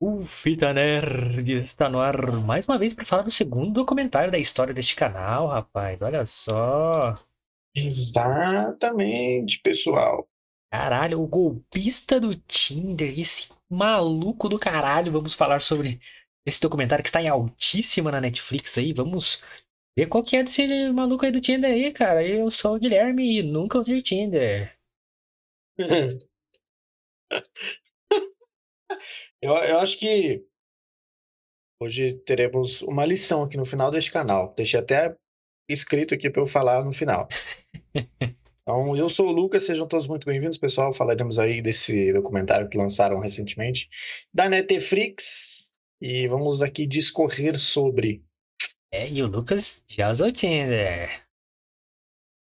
O Fita Nerd está no ar mais uma vez para falar do segundo documentário da história deste canal, rapaz. Olha só. Exatamente, pessoal. Caralho, o golpista do Tinder, esse maluco do caralho. Vamos falar sobre esse documentário que está em altíssima na Netflix aí. Vamos ver qual que é desse maluco aí do Tinder aí, cara. Eu sou o Guilherme e nunca usei Tinder. eu, eu acho que hoje teremos uma lição aqui no final deste canal. Deixei até escrito aqui para eu falar no final. Então, eu sou o Lucas, sejam todos muito bem-vindos, pessoal. Falaremos aí desse documentário que lançaram recentemente da Netflix e vamos aqui discorrer sobre. É, e o Lucas já usou Tinder.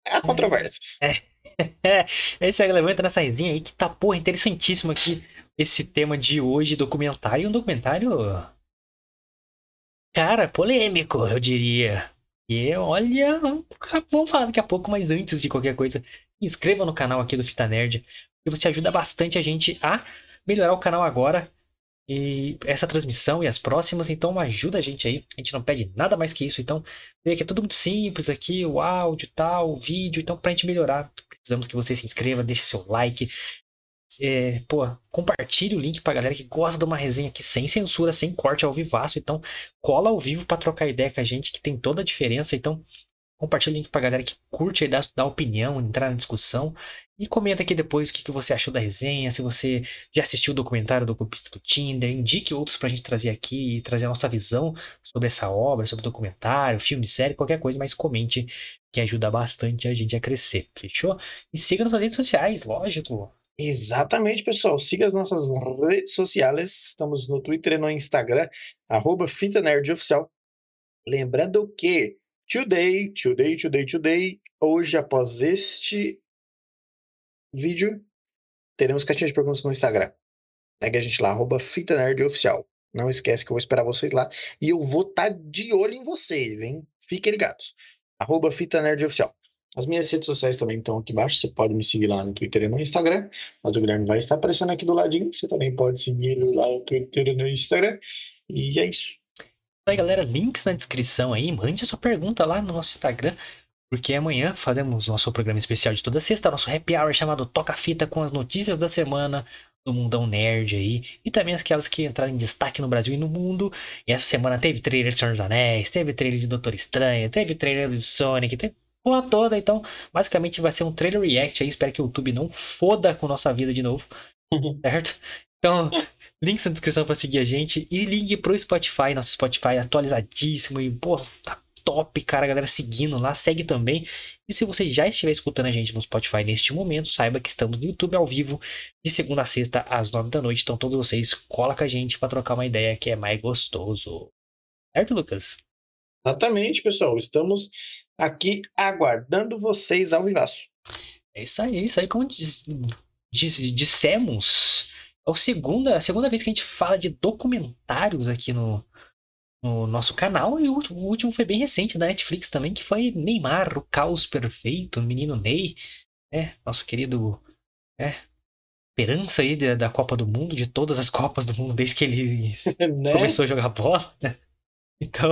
Há controvérsias. É. Esse é levanta nessa resenha aí que tá, porra, interessantíssimo aqui esse tema de hoje, documentário. Um documentário. Cara, polêmico, eu diria. E olha, vamos falar daqui a pouco, mas antes de qualquer coisa, se inscreva no canal aqui do Fita Nerd, e você ajuda bastante a gente a melhorar o canal agora. E essa transmissão e as próximas, então ajuda a gente aí. A gente não pede nada mais que isso. Então, vê que é tudo muito simples aqui, o áudio tal, o vídeo. Então, pra gente melhorar, precisamos que você se inscreva, deixe seu like, é, pô, compartilhe o link pra galera que gosta de uma resenha aqui sem censura, sem corte ao vivaço. Então, cola ao vivo para trocar ideia com a gente, que tem toda a diferença. Então, compartilhe o link pra galera que curte dá opinião, entrar na discussão. E comenta aqui depois o que, que você achou da resenha, se você já assistiu o documentário do Copista do Tinder, indique outros pra gente trazer aqui e trazer a nossa visão sobre essa obra, sobre o documentário, filme, série, qualquer coisa, mas comente que ajuda bastante a gente a crescer, fechou? E siga nas redes sociais, lógico. Exatamente, pessoal. Siga as nossas redes sociais. Estamos no Twitter e no Instagram, arroba Fita Nerd Oficial. Lembrando que today, today, today, today, hoje, após este vídeo, teremos caixinha de perguntas no Instagram. Segue a gente lá, arroba Fita Nerd Oficial. Não esquece que eu vou esperar vocês lá. E eu vou estar tá de olho em vocês, hein? Fiquem ligados. Arroba Fita Nerd Oficial. As minhas redes sociais também estão aqui embaixo. Você pode me seguir lá no Twitter e no Instagram. Mas o Guilherme vai estar aparecendo aqui do ladinho. Você também pode seguir lá no Twitter e no Instagram. E é isso. Aí, galera, links na descrição aí. Mande sua pergunta lá no nosso Instagram. Porque amanhã fazemos nosso programa especial de toda sexta, nosso happy hour chamado Toca Fita com as notícias da semana do mundão nerd aí. E também aquelas que entraram em destaque no Brasil e no mundo. E essa semana teve trailer de Senhor dos Anéis, teve trailer de Doutor Estranho, teve trailer de Sonic, teve porra toda. Então, basicamente vai ser um trailer react aí. Espero que o YouTube não foda com nossa vida de novo. certo? Então, links na descrição para seguir a gente. E ligue pro Spotify, nosso Spotify atualizadíssimo. E, pô, tá top, cara. A galera seguindo lá, segue também. E se você já estiver escutando a gente no Spotify neste momento, saiba que estamos no YouTube ao vivo, de segunda a sexta, às nove da noite. Então, todos vocês, cola com a gente para trocar uma ideia que é mais gostoso. Certo, Lucas? Exatamente, pessoal. Estamos aqui aguardando vocês ao vivaço. É isso aí, isso aí, como diz, diz, dissemos, é a segunda, a segunda vez que a gente fala de documentários aqui no, no nosso canal, e o último, o último foi bem recente, da Netflix também, que foi Neymar, o caos perfeito, o menino Ney, é, nosso querido, é, esperança aí da, da Copa do Mundo, de todas as Copas do Mundo, desde que ele né? começou a jogar bola, né? Então,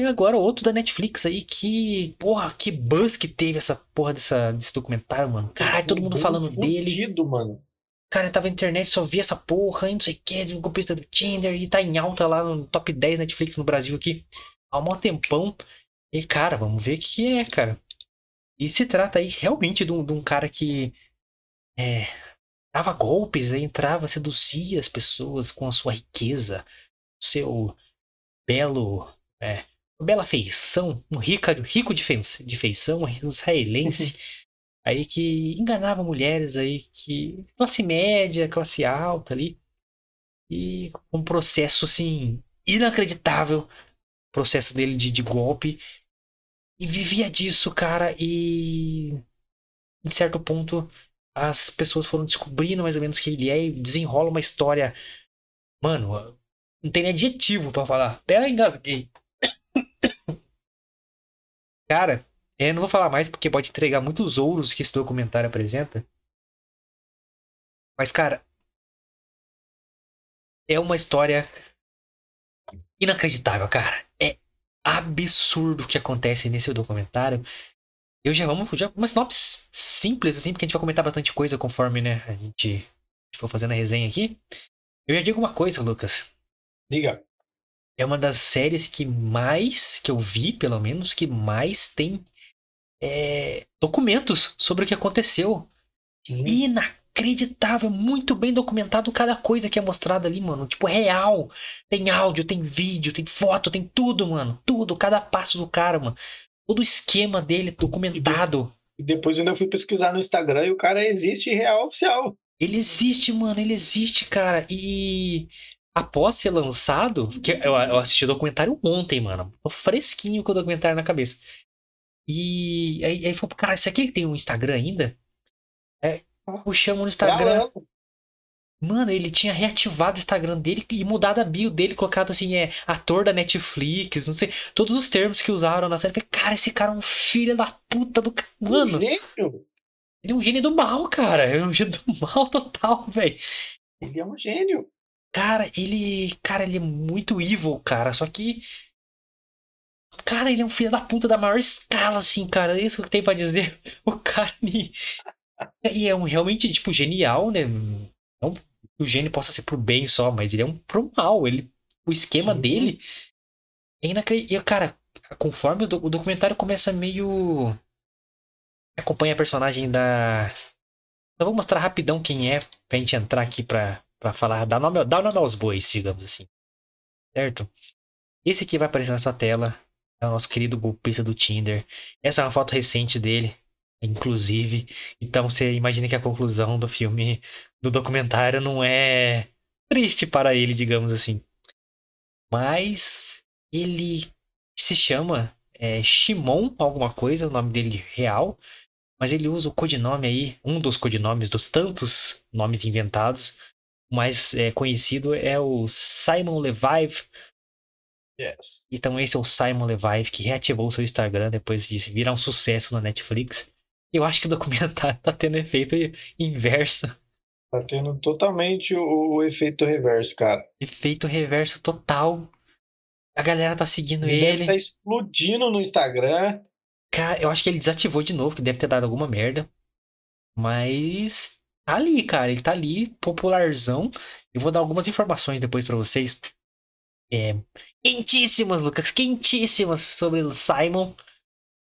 e agora outro da Netflix aí que, porra, que buzz que teve essa porra dessa, desse documentário, mano. Caralho, todo mundo falando fudido, dele. mano. Cara, tava na internet, só vi essa porra, e não sei o que, golpista do Tinder, e tá em alta lá no top 10 Netflix no Brasil aqui há um tempão. E, cara, vamos ver o que é, cara. E se trata aí realmente de um, de um cara que é, dava golpes, entrava, seduzia as pessoas com a sua riqueza, seu belo é, bela feição, um rico, rico de, feição, um israelense, aí que enganava mulheres aí que classe média, classe alta ali, e um processo assim inacreditável, processo dele de, de golpe, e vivia disso, cara, e em certo ponto as pessoas foram descobrindo mais ou menos quem ele é e desenrola uma história, mano, não tem nem adjetivo para falar, até engasguei. Cara, eu não vou falar mais porque pode entregar muitos ouros que esse documentário apresenta. Mas, cara. é uma história inacreditável, cara. É absurdo o que acontece nesse documentário. Eu já vamos já uma sinopse simples assim, porque a gente vai comentar bastante coisa conforme, né, a gente for fazendo a resenha aqui. Eu já digo uma coisa, Lucas. Diga. É uma das séries que mais, que eu vi, pelo menos, que mais tem é, documentos sobre o que aconteceu. Sim. Inacreditável, muito bem documentado cada coisa que é mostrada ali, mano. Tipo, real. Tem áudio, tem vídeo, tem foto, tem tudo, mano. Tudo, cada passo do cara, mano. Todo o esquema dele documentado. E depois eu ainda fui pesquisar no Instagram e o cara existe real oficial. Ele existe, mano, ele existe, cara. E após ser lançado, que eu, eu assisti o documentário ontem, mano. Tô fresquinho com o documentário na cabeça. E aí, aí falou, cara, esse aqui ele tem um Instagram ainda? É, puxamos no Instagram. Mano, ele tinha reativado o Instagram dele e mudado a bio dele, colocado assim, é ator da Netflix, não sei, todos os termos que usaram na série. Falei, cara, esse cara é um filho da puta do. Mano. Um gênio. Ele é um gênio do mal, cara. Ele é um gênio do mal total, velho. Ele é um gênio. Cara, ele. Cara, ele é muito evil, cara. Só que. Cara, ele é um filho da puta da maior escala, assim, cara. É isso que tem pra dizer. O cara. E é um realmente, tipo, genial, né? Não que o gênio possa ser pro bem só, mas ele é um pro mal. Ele, o esquema Sim. dele é inacreditável. E, cara, conforme o, do- o documentário começa meio. Acompanha a personagem da. Eu vou mostrar rapidão quem é, pra gente entrar aqui pra, pra falar. Dar nome, nome aos bois, digamos assim. Certo? Esse aqui vai aparecer na sua tela. É o nosso querido golpista do Tinder. Essa é uma foto recente dele, inclusive. Então você imagina que a conclusão do filme, do documentário, não é triste para ele, digamos assim. Mas ele se chama é, Shimon, alguma coisa, o nome dele real. Mas ele usa o codinome aí, um dos codinomes dos tantos nomes inventados. O mais é, conhecido é o Simon Levive. Yes. Então esse é o Simon Levive que reativou seu Instagram depois de virar um sucesso na Netflix. Eu acho que o documentário tá tendo efeito inverso. Tá tendo totalmente o, o efeito reverso, cara. Efeito reverso total. A galera tá seguindo Ele ele. estar explodindo no Instagram. Cara, eu acho que ele desativou de novo, que deve ter dado alguma merda. Mas tá ali, cara. Ele tá ali, popularzão. Eu vou dar algumas informações depois pra vocês. É, quentíssimas, Lucas, quentíssimas sobre o Simon.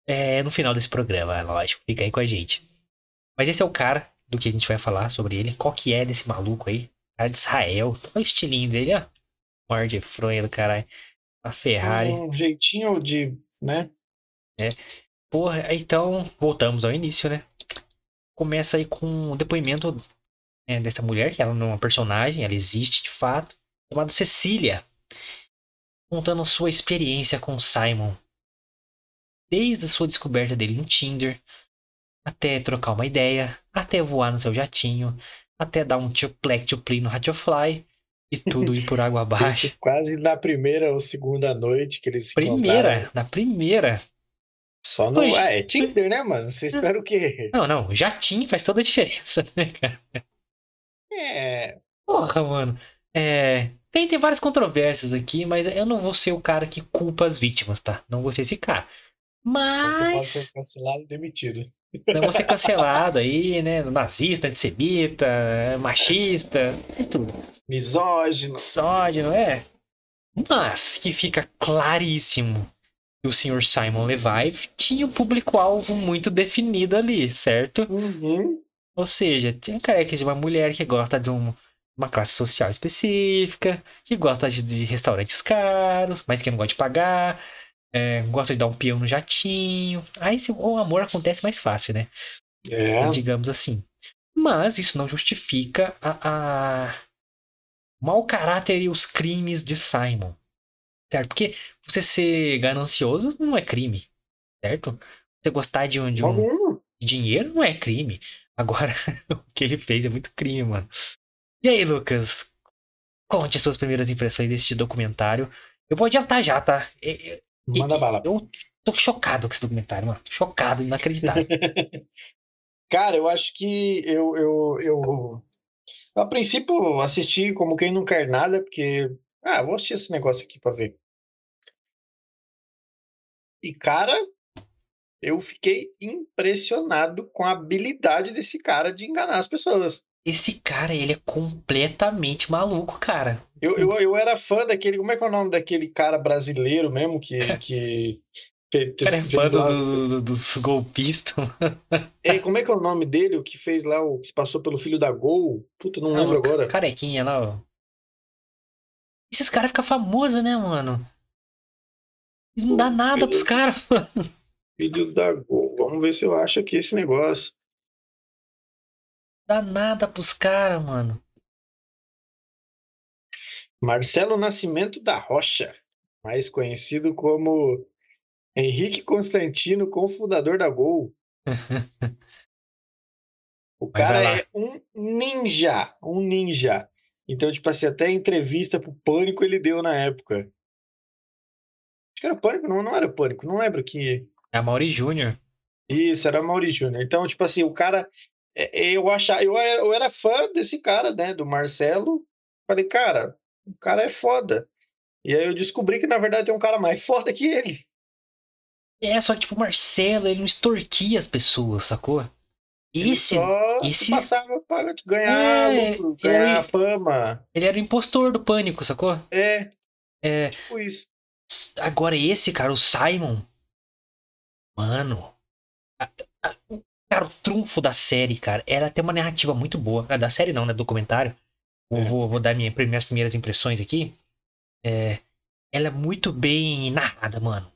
É, no final desse programa, é lógico. Fica aí com a gente. Mas esse é o cara do que a gente vai falar sobre ele. Qual que é desse maluco aí? Cara de Israel. Olha o estilinho dele, ó. Morde fronha do caralho. A Ferrari. Um jeitinho de, né? Porra, então voltamos ao início, né? Começa aí com o depoimento né, dessa mulher, que ela não é uma personagem, ela existe de fato, chamada Cecília, contando a sua experiência com o Simon. Desde a sua descoberta dele no Tinder, até trocar uma ideia, até voar no seu jatinho, até dar um tio-plec, tio-pli no Radiofly e tudo ir por água abaixo. Isso quase na primeira ou segunda noite que eles se Primeira, na primeira. Só no. Ah, é Tinder, né, mano? Você espera o quê? Não, não, jatinho faz toda a diferença, né, cara? É. Porra, mano. É, tem, tem várias controvérsias aqui, mas eu não vou ser o cara que culpa as vítimas, tá? Não vou ser esse cara. Você pode Mas ser cancelado e demitido. não vou ser cancelado aí, né? Nazista, antissemita, machista, é tudo. Misógino. Misógino, é. Mas que fica claríssimo o Sr. Simon Levive tinha um público-alvo muito definido ali, certo? Uhum. Ou seja, tem careca de uma mulher que gosta de um- uma classe social específica, que gosta de, de restaurantes caros, mas que não gosta de pagar, é, gosta de dar um peão no jatinho. Aí o amor acontece mais fácil, né? É. Digamos assim. Mas isso não justifica a, a- o mau caráter e os crimes de Simon. Certo? Porque você ser ganancioso não é crime. Certo? Você gostar de um, de um. Dinheiro não é crime. Agora, o que ele fez é muito crime, mano. E aí, Lucas? Conte suas primeiras impressões deste documentário. Eu vou adiantar já, tá? Manda bala. Eu tô chocado com esse documentário, mano. Chocado, inacreditável. Cara, eu acho que eu, eu, eu. A princípio, assisti como quem não quer nada, porque. Ah, vou assistir esse negócio aqui pra ver. E, cara, eu fiquei impressionado com a habilidade desse cara de enganar as pessoas. Esse cara, ele é completamente maluco, cara. Eu, eu, eu era fã daquele. Como é que é o nome daquele cara brasileiro mesmo que. que cara é fã do, do, do, dos golpistas. É, como é que é o nome dele? O que fez lá, o que se passou pelo filho da Gol? Puta, não, não lembro agora. Carequinha lá, ó. Esses caras ficam famosos, né, mano? Não Pô, dá nada pros caras, mano. Filho da Gol. Vamos ver se eu acho aqui esse negócio. Dá nada pros caras, mano. Marcelo Nascimento da Rocha, mais conhecido como Henrique Constantino, cofundador da Gol. o cara é um ninja, um ninja. Então, tipo assim, até entrevista pro Pânico ele deu na época. Acho que era Pânico, não, não era Pânico, não lembro que. É a Mauri Júnior. Isso, era a Mauri Júnior. Então, tipo assim, o cara. É, eu achava, eu, eu era fã desse cara, né? Do Marcelo. Falei, cara, o cara é foda. E aí eu descobri que, na verdade, tem um cara mais foda que ele. É, só que, tipo, o Marcelo, ele não extorquia as pessoas, sacou? Esse. Ele esse passava pra ganhar é, lucro, ganhar era, fama. Ele era o impostor do pânico, sacou? É. É. Tipo isso. Agora, esse, cara, o Simon. Mano. A, a, cara, o trunfo da série, cara, era ter uma narrativa muito boa. Ah, da série não, né? Documentário. É. Vou, vou dar minha, minhas primeiras impressões aqui. É, ela é muito bem narrada, mano.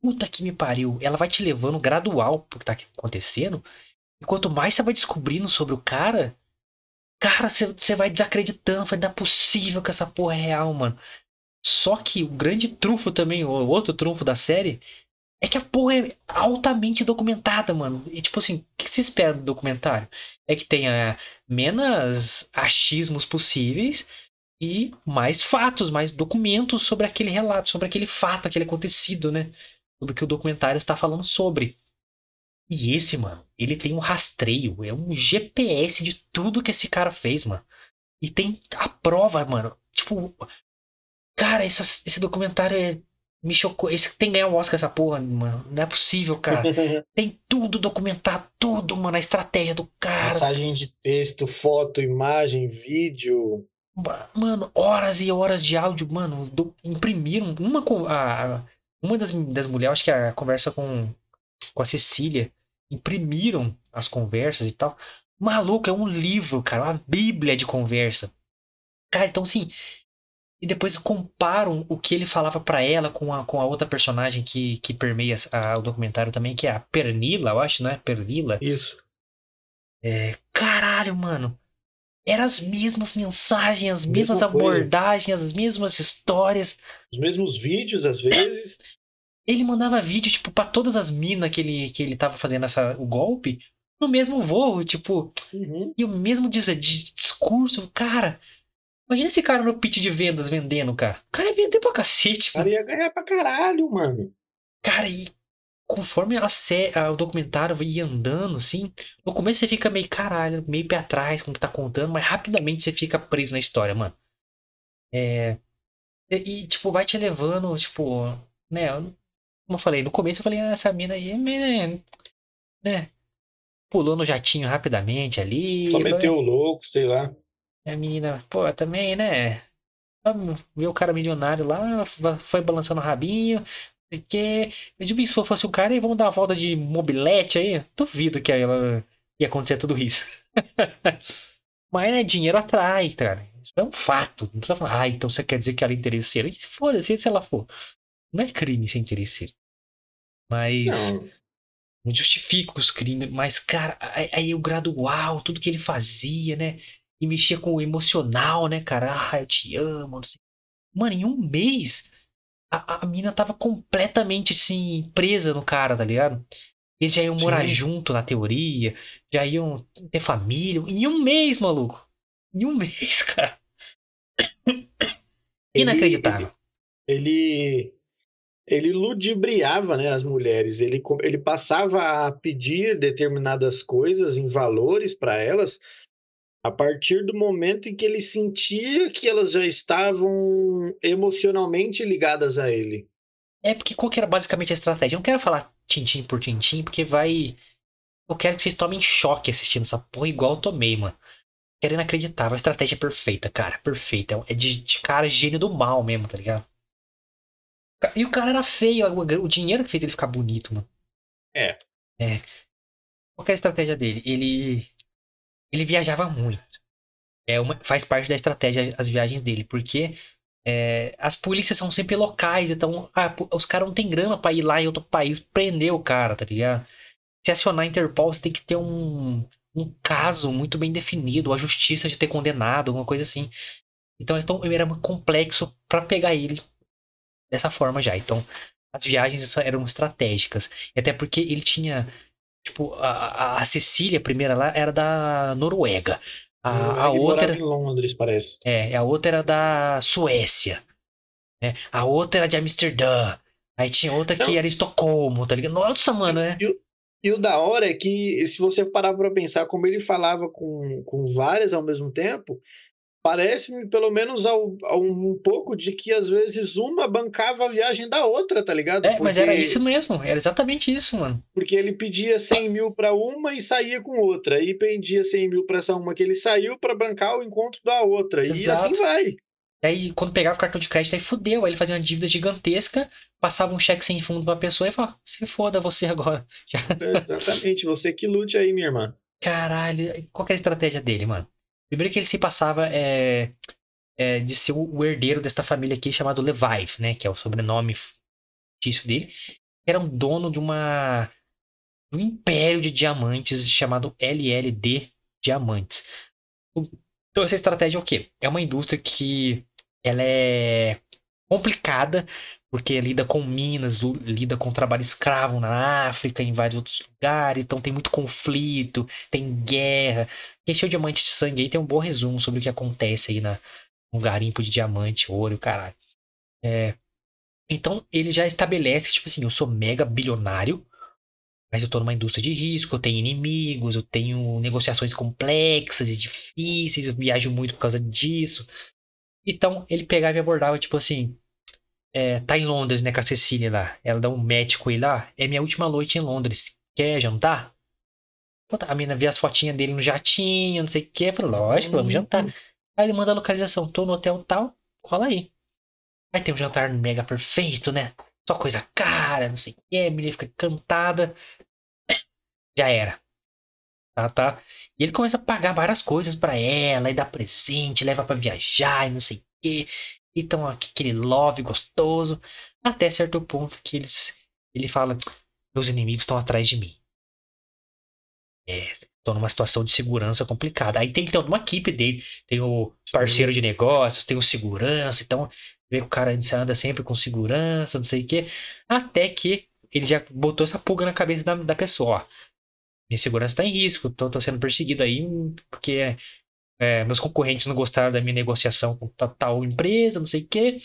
Puta que me pariu. Ela vai te levando gradual pro que tá acontecendo. E quanto mais você vai descobrindo sobre o cara, cara, você, você vai desacreditando. Vai dar é possível que essa porra é real, mano. Só que o grande trunfo também, o outro trunfo da série, é que a porra é altamente documentada, mano. E tipo assim, o que se espera do documentário? É que tenha menos achismos possíveis e mais fatos, mais documentos sobre aquele relato, sobre aquele fato, aquele acontecido, né? Sobre o que o documentário está falando sobre. E esse, mano, ele tem um rastreio, é um GPS de tudo que esse cara fez, mano. E tem a prova, mano. Tipo, cara, essa, esse documentário é, me chocou. Esse tem que ganhar o Oscar essa porra, mano. Não é possível, cara. tem tudo documentado, tudo, mano. A estratégia do cara. Mensagem de texto, foto, imagem, vídeo. Mano, horas e horas de áudio, mano. Do, imprimiram uma. A, uma das, das mulheres, acho que a conversa com, com a Cecília, imprimiram as conversas e tal. Maluco, é um livro, cara, uma bíblia de conversa. Cara, então assim. E depois comparam o que ele falava para ela com a, com a outra personagem que, que permeia a, o documentário também, que é a Pernila, eu acho, não é? Pernila. Isso. É, caralho, mano. Eram as mesmas mensagens, as mesmas Mesma abordagens, as mesmas histórias. Os mesmos vídeos, às vezes. Ele mandava vídeo, tipo, pra todas as minas que ele, que ele tava fazendo essa, o golpe, no mesmo voo, tipo. Uhum. E o mesmo discurso, cara. Imagina esse cara no pitch de vendas vendendo, cara. O cara ia vender pra cacete. O cara ia ganhar pra caralho, mano. Cara, e conforme a, a, o documentário ia andando, assim, no começo você fica meio caralho, meio pé atrás com o que tá contando, mas rapidamente você fica preso na história, mano. É. E, tipo, vai te levando, tipo, né? Como eu falei, no começo eu falei, ah, essa mina aí, né? né pulou no jatinho rapidamente ali. Só meteu o louco, sei lá. A menina, pô, também, né? Viu o cara milionário lá, foi balançando o rabinho, porque eu devia se fosse o cara e vamos dar a volta de mobilete aí. Duvido que ela ia acontecer tudo isso. Mas né, dinheiro atrai, cara. Isso é um fato. Não precisa falar, ah, então você quer dizer que ela é interesseira. Foda-se se ela for. Não é crime ser interesseira. Mas. Não. não justifica os crimes. Mas, cara, aí o gradual, tudo que ele fazia, né? E mexia com o emocional, né, cara? Ah, eu te amo, não sei. Mano, em um mês a, a mina tava completamente assim, presa no cara, tá ligado? Eles já iam morar Sim. junto na teoria, já iam ter família. Em um mês, maluco. Em um mês, cara. Inacreditável. Ele, ele, ele ludibriava né, as mulheres. Ele, ele passava a pedir determinadas coisas em valores para elas A partir do momento em que ele sentia que elas já estavam emocionalmente ligadas a ele. É porque qual que era basicamente a estratégia? Eu não quero falar tintim por tintim, porque vai. Eu quero que vocês tomem choque assistindo essa porra igual eu tomei, mano. Era inacreditável. A estratégia é perfeita, cara. Perfeita. É de, de cara gênio do mal mesmo, tá ligado? E o cara era feio. O dinheiro que fez ele ficar bonito, mano. É. É. Qual que é a estratégia dele? Ele. Ele viajava muito. É uma, faz parte da estratégia as viagens dele, porque é, as polícias são sempre locais, então ah, os caras não tem grana pra ir lá em outro país prender o cara, tá ligado? Se acionar a Interpol, você tem que ter um, um caso muito bem definido, a justiça de ter condenado, alguma coisa assim. Então, então era muito complexo para pegar ele dessa forma já. Então, as viagens eram estratégicas. E até porque ele tinha. Tipo, a, a Cecília, a primeira lá, era da Noruega. A, a outra. em Londres, parece. É, a outra era da Suécia. Né? A outra era de Amsterdã. Aí tinha outra Não. que era Estocolmo, tá ligado? Nossa, mano, é. E, e o da hora é que, se você parar pra pensar como ele falava com, com várias ao mesmo tempo, parece-me pelo menos ao, ao, um pouco de que às vezes uma bancava a viagem da outra, tá ligado? É, Porque... mas era isso mesmo, era exatamente isso, mano. Porque ele pedia 100 mil pra uma e saía com outra, e pedia 100 mil pra essa uma que ele saiu para bancar o encontro da outra, Exato. e assim vai. Aí, quando pegava o cartão de crédito, aí fudeu. Aí ele fazia uma dívida gigantesca, passava um cheque sem fundo pra pessoa e falava: se foda você agora. Exatamente, você que lute aí, minha irmã. Caralho, qual que é a estratégia dele, mano? Primeiro que ele se passava é, é, de ser o herdeiro desta família aqui chamado Levive, né? Que é o sobrenome fictício dele. Era um dono de uma um império de diamantes chamado LLD Diamantes. Então essa estratégia é o quê? É uma indústria que ela é complicada, porque lida com minas, lida com trabalho escravo na África, invade outros lugares, então tem muito conflito, tem guerra. Quem o diamante de sangue aí tem um bom resumo sobre o que acontece aí na, no garimpo de diamante, ouro, caralho. É, então ele já estabelece que, tipo assim, eu sou mega bilionário, mas eu tô numa indústria de risco, eu tenho inimigos, eu tenho negociações complexas e difíceis, eu viajo muito por causa disso. Então ele pegava e abordava, tipo assim, é, tá em Londres, né, com a Cecília lá. Ela dá um médico aí lá. É minha última noite em Londres. Quer jantar? A menina vê as fotinhas dele no jatinho, não sei o que. Falei, lógico, vamos jantar. Aí ele manda a localização. Tô no hotel tal, cola aí. Aí tem um jantar mega perfeito, né? Só coisa cara, não sei o que. A menina fica cantada. Já era. Tá, tá? E ele começa a pagar várias coisas para ela, e dá presente, leva para viajar e não sei o que. Então, aquele love gostoso. Até certo ponto que eles, ele fala: Meus inimigos estão atrás de mim. É, tô numa situação de segurança complicada. Aí tem que ter uma equipe dele. Tem o parceiro de negócios, tem o segurança. Então, vê que o cara anda sempre com segurança, não sei o quê. Até que ele já botou essa pulga na cabeça da, da pessoa. Ó, minha segurança está em risco, tô, tô sendo perseguido aí porque é, meus concorrentes não gostaram da minha negociação com tal, tal empresa, não sei o quê.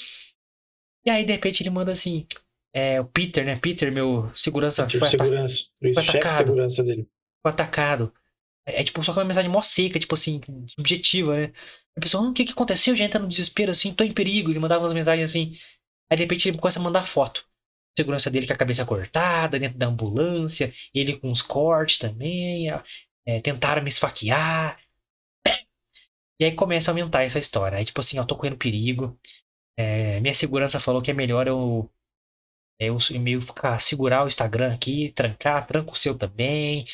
E aí, de repente, ele manda assim: é, o Peter, né? Peter, meu segurança. Peter, foi segurança. O chefe de segurança dele. Foi atacado. É, é, tipo só com uma mensagem mó seca, tipo assim, subjetiva, né? A pessoa, ah, o que, que aconteceu? Já entra no desespero assim, tô em perigo. Ele mandava umas mensagens assim. Aí de repente ele começa a mandar foto. Segurança dele com a cabeça cortada, dentro da ambulância, ele com uns cortes também. É, tentaram me esfaquear. E aí começa a aumentar essa história. Aí, tipo assim, eu tô correndo perigo. É, minha segurança falou que é melhor eu, é, eu meio ficar, segurar o Instagram aqui, trancar, tranca o seu também.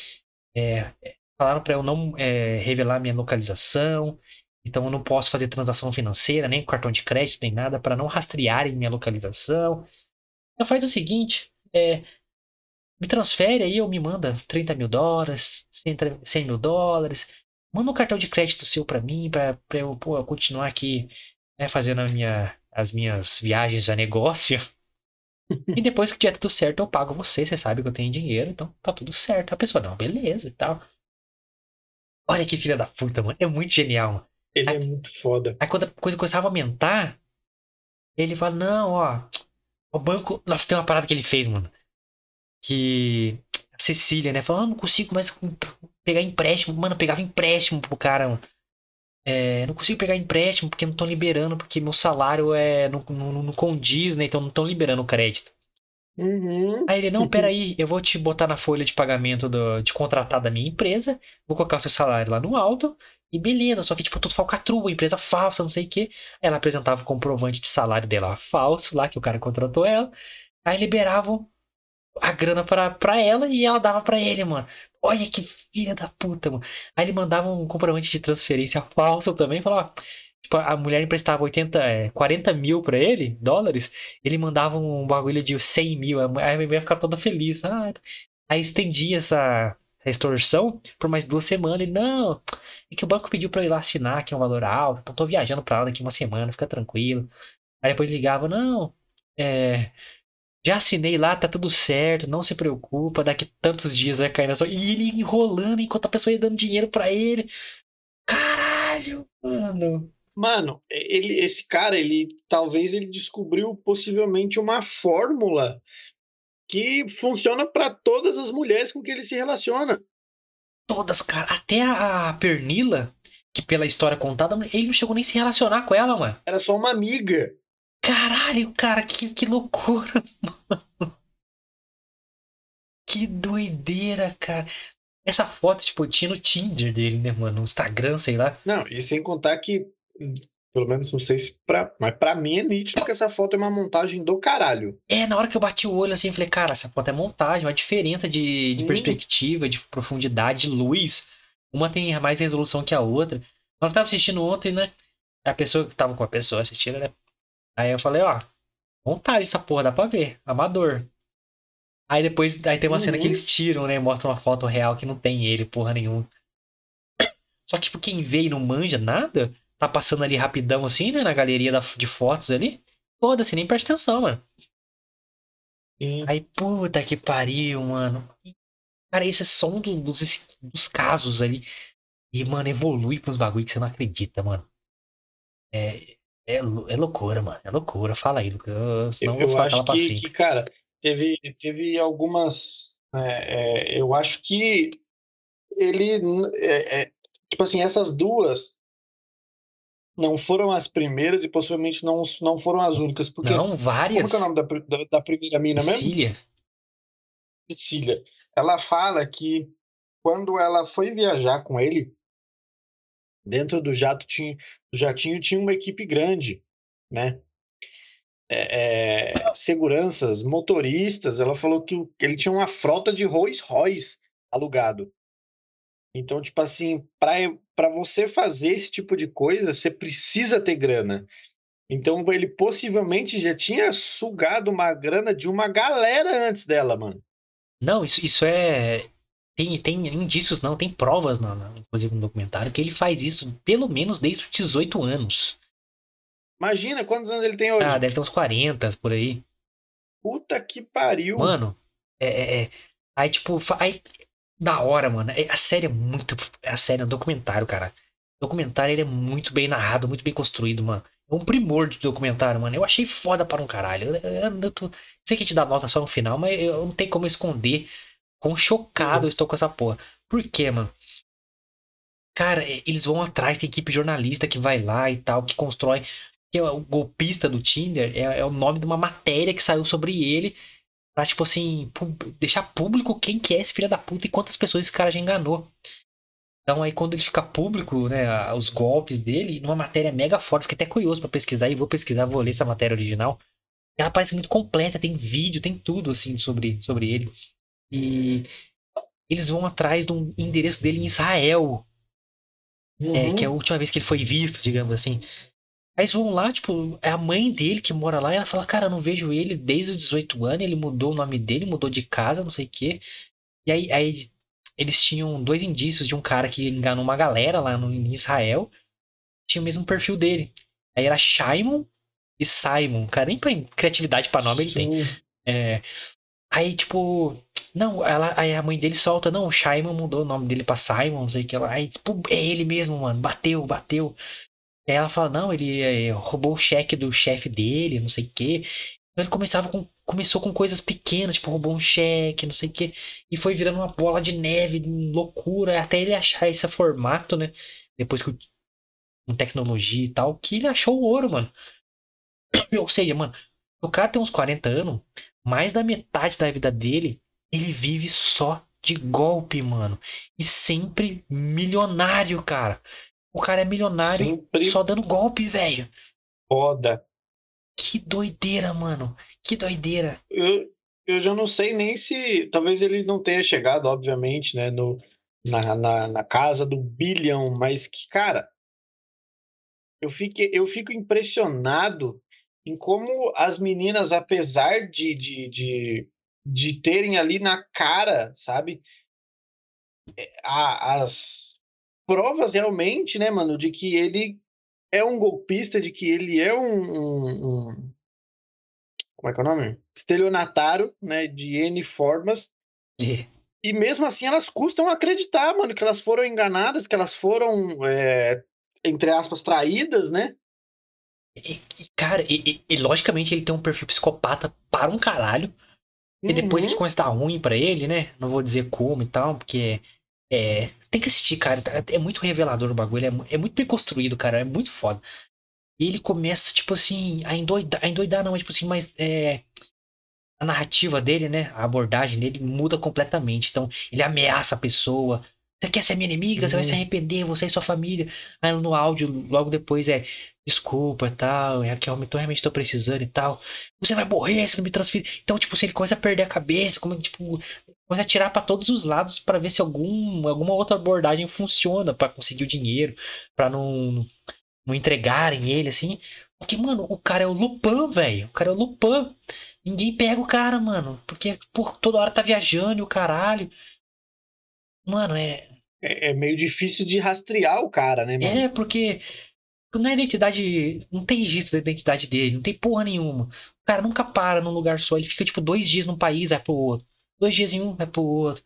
É, falaram para eu não é, revelar minha localização. Então eu não posso fazer transação financeira, nem cartão de crédito, nem nada, para não rastrearem minha localização. Então faz o seguinte, é, me transfere aí ou me manda 30 mil dólares, 100 mil dólares. Manda um cartão de crédito seu para mim, para eu pô, continuar aqui né, fazendo minha, as minhas viagens a negócio. e depois que tiver tudo certo, eu pago você. Você sabe que eu tenho dinheiro, então tá tudo certo. A pessoa, não, beleza e tal. Olha que filha da puta, mano. É muito genial, mano. Ele é aí, é muito foda. Aí quando a coisa começava a aumentar, ele fala, não, ó. O banco. Nossa, tem uma parada que ele fez, mano. Que. A Cecília, né? Falou, ah, não consigo mais pegar empréstimo. Mano, pegava empréstimo pro cara, mano. é, não consigo pegar empréstimo porque não estão liberando, porque meu salário é não, não, não condiz, né? Então não estão liberando o crédito. Uhum. Aí ele, não, peraí, eu vou te botar na folha de pagamento do, de contratar da minha empresa, vou colocar o seu salário lá no alto, e beleza, só que tipo, tudo falcatrua, empresa falsa, não sei o quê. Ela apresentava o comprovante de salário dela falso lá, que o cara contratou ela. Aí liberavam a grana pra, pra ela e ela dava pra ele, mano. Olha que filha da puta, mano. Aí ele mandava um comprovante de transferência falso também, falava, Tipo, a mulher emprestava 80, é, 40 mil pra ele, dólares, ele mandava um bagulho de 100 mil. Aí a mulher ficava toda feliz. Ah, aí estendia essa, extorsão por mais duas semanas. Ele, não, é que o banco pediu pra eu ir lá assinar, que é um valor alto, então tô viajando pra lá daqui uma semana, fica tranquilo. Aí depois ligava, não, é, já assinei lá, tá tudo certo, não se preocupa, daqui tantos dias vai cair na sua. E ele enrolando enquanto a pessoa ia dando dinheiro para ele. Caralho, mano. Mano, ele, esse cara, ele talvez ele descobriu possivelmente uma fórmula que funciona para todas as mulheres com que ele se relaciona. Todas, cara. Até a Pernila, que pela história contada, ele não chegou nem a se relacionar com ela, mano. Era só uma amiga. Caralho, cara, que, que loucura, mano. Que doideira, cara. Essa foto, tipo, tinha no Tinder dele, né, mano? No Instagram, sei lá. Não, e sem contar que, pelo menos não sei se pra. Mas pra mim é nítido que essa foto é uma montagem do caralho. É, na hora que eu bati o olho assim, eu falei, cara, essa foto é montagem, uma diferença de, de hum. perspectiva, de profundidade, de luz. Uma tem mais resolução que a outra. Eu tava assistindo ontem, né? A pessoa que tava com a pessoa assistindo, né? Aí eu falei, ó, montagem essa porra, dá pra ver. Amador. Aí depois aí tem uma uhum. cena que uhum. eles tiram, né? Mostram uma foto real que não tem ele, porra nenhuma. Só que, tipo, quem vê e não manja nada, tá passando ali rapidão assim, né? Na galeria da, de fotos ali. Foda-se, nem presta atenção, mano. Sim. Aí, puta que pariu, mano. Cara, esse é só um dos, dos casos ali. E, mano, evolui pros bagulho que você não acredita, mano. É, é, é loucura, mano. É loucura. Fala aí, Lucas. Eu, eu acho que, que, cara, teve, teve algumas. É, é, eu acho que ele. É, é, tipo assim, essas duas não foram as primeiras e possivelmente não, não foram as únicas. Porque, não, várias. Como é o nome da, da, da primeira mina mesmo? Cecília. Cecília. Ela fala que quando ela foi viajar com ele, dentro do jato tinha, do jatinho tinha uma equipe grande, né? É, é, seguranças, motoristas. Ela falou que ele tinha uma frota de Rolls Royce alugado. Então, tipo assim, para você fazer esse tipo de coisa, você precisa ter grana. Então, ele possivelmente já tinha sugado uma grana de uma galera antes dela, mano. Não, isso, isso é. Tem, tem indícios, não, tem provas, não, não, inclusive no documentário, que ele faz isso pelo menos desde os 18 anos. Imagina quantos anos ele tem hoje. Ah, deve ter uns 40 por aí. Puta que pariu. Mano, é. é, é. Aí, tipo, aí, da hora, mano. É, a série é muito. A série é um documentário, cara. O documentário ele é muito bem narrado, muito bem construído, mano. É um primor de documentário, mano. Eu achei foda para um caralho. Eu, eu, eu, tô, sei que gente dá nota só no final, mas eu não tenho como esconder quão chocado eu estou com essa porra. Por quê, mano? Cara, eles vão atrás, tem equipe jornalista que vai lá e tal, que constrói. Que é o golpista do Tinder é, é o nome de uma matéria que saiu sobre ele Pra, tipo assim, deixar público quem que é esse filho da puta e quantas pessoas esse cara já enganou. Então aí quando ele fica público, né, os golpes dele, numa matéria mega forte, fiquei até curioso para pesquisar e vou pesquisar, vou ler essa matéria original. Ela parece muito completa, tem vídeo, tem tudo assim sobre, sobre ele. E eles vão atrás de um endereço dele em Israel. Uhum. É, que é a última vez que ele foi visto, digamos assim. Aí eles vão lá, tipo, é a mãe dele que mora lá, e ela fala, cara, eu não vejo ele desde os 18 anos, ele mudou o nome dele, mudou de casa, não sei o quê. E aí, aí eles tinham dois indícios de um cara que enganou uma galera lá no, em Israel, tinha o mesmo perfil dele. Aí era Shimon e Simon, cara, nem pra criatividade para nome Sim. ele tem. É, aí, tipo, não, ela, aí a mãe dele solta, não, o Shimon mudou o nome dele pra Simon, não sei o que lá. Aí, tipo, é ele mesmo, mano, bateu, bateu. Ela fala, não, ele é, roubou o cheque do chefe dele, não sei o quê. Então ele começava com, começou com coisas pequenas, tipo, roubou um cheque, não sei o quê. E foi virando uma bola de neve, loucura, até ele achar esse formato, né? Depois que em tecnologia e tal, que ele achou o ouro, mano. Ou seja, mano, o cara tem uns 40 anos, mais da metade da vida dele, ele vive só de golpe, mano. E sempre milionário, cara. O cara é milionário Sempre só dando golpe, velho. foda. Que doideira, mano. Que doideira. Eu, eu já não sei nem se. Talvez ele não tenha chegado, obviamente, né? No, na, na, na casa do bilhão, mas que, cara. Eu, fique, eu fico impressionado em como as meninas, apesar de, de, de, de terem ali na cara, sabe? é, as provas realmente, né, mano, de que ele é um golpista, de que ele é um, um- um- como é que é o nome? Estelionatário, né, de N formas. E- E mesmo assim elas custam acreditar, mano, que elas foram enganadas, que elas foram, é, entre aspas, traídas, né? E, cara, e, e- logicamente ele tem um perfil psicopata para um caralho. E depois que começa a dar ruim pra ele, né? Não vou dizer como e tal, porque. É. Tem que assistir, cara. tá- É muito revelador o bagulho. É, é muito bem construído, cara. É muito foda. E ele começa, tipo assim, a endoidar. A endoidar não, mas tipo assim, mas. É, a narrativa dele, né? A abordagem dele muda completamente. Então, ele ameaça a pessoa. Você quer ser minha inimiga? Você vai se Sim. arrepender, você e sua família. Aí no áudio, logo depois é desculpa e tal. É que eu tô- realmente tô precisando e tal. Você vai morrer se não me transferir. Então, tipo, se ele começa a perder a cabeça, como, tipo, começa a tirar pra todos os lados pra ver se algum, alguma outra abordagem funciona pra conseguir o dinheiro, pra não, não entregarem ele, assim. Porque, mano, o cara é o Lupin, velho. O cara é o Lupin. Ninguém pega o cara, mano. Porque por toda hora tá viajando e o caralho. Mano, é. É, é meio difícil de rastrear o cara, né, mano? É, porque. Na identidade. Não tem registro da identidade dele, não tem porra nenhuma. O cara nunca para num lugar só. Ele fica, tipo, dois dias num país, vai pro outro. Dois dias em um, vai pro outro.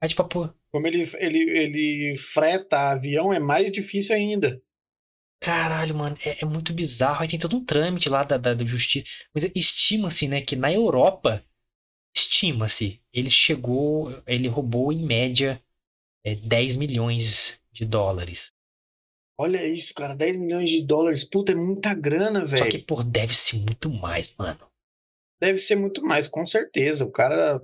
Aí, tipo, pô. Como ele, ele, ele freta avião, é mais difícil ainda. Caralho, mano, é, é muito bizarro. Aí tem todo um trâmite lá da, da, da justiça. Mas estima-se, né, que na Europa, estima-se, ele chegou, ele roubou em média é, 10 milhões de dólares. Olha isso, cara, 10 milhões de dólares, puta, é muita grana, Só que, velho. pô, deve ser muito mais, mano. Deve ser muito mais, com certeza. O cara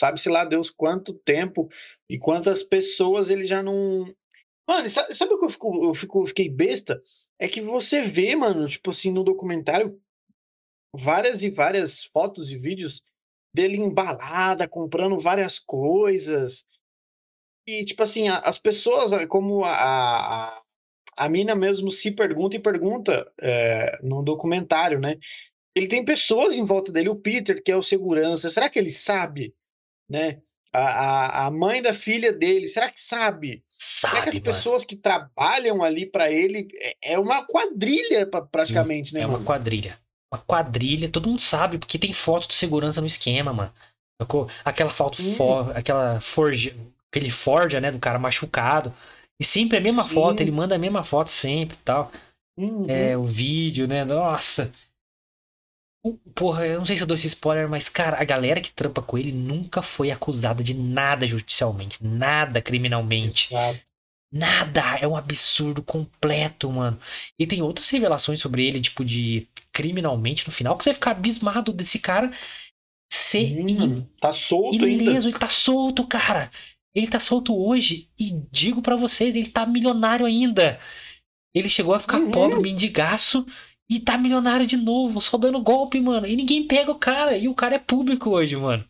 sabe-se lá Deus quanto tempo e quantas pessoas ele já não. Mano, sabe, sabe o que eu, fico, eu fico, fiquei besta? É que você vê, mano, tipo assim, no documentário, várias e várias fotos e vídeos dele embalada, comprando várias coisas. E, tipo assim, as pessoas, como a, a, a mina mesmo se pergunta e pergunta é, no documentário, né? Ele tem pessoas em volta dele, o Peter, que é o segurança, será que ele sabe, né? A, a, a mãe da filha dele, será que sabe? Será que Sabe, as mano. pessoas que trabalham ali pra ele é, é uma quadrilha, pra- praticamente, né, É uma mano? quadrilha. Uma quadrilha, todo mundo sabe, porque tem foto de segurança no esquema, mano. Aquela foto, Hum. for, aquela forja, aquele forja, né, do cara machucado. E sempre a mesma Sim. foto, ele manda a mesma foto sempre e tal. Uhum. É, o vídeo, né? Nossa. Porra, eu não sei se eu dou esse spoiler, mas, cara, a galera que trampa com ele nunca foi acusada de nada judicialmente, nada criminalmente. Exato. Nada, é um absurdo completo, mano. E tem outras revelações sobre ele, tipo, de criminalmente no final, que você vai ficar abismado desse cara ser Hum, tá solto ainda. ileso, ele tá solto, cara. Ele tá solto hoje e digo pra vocês, ele tá milionário ainda. Ele chegou a ficar Uhum. pobre, mendigaço e tá milionário de novo, só dando golpe, mano. E ninguém pega o cara, e o cara é público hoje, mano.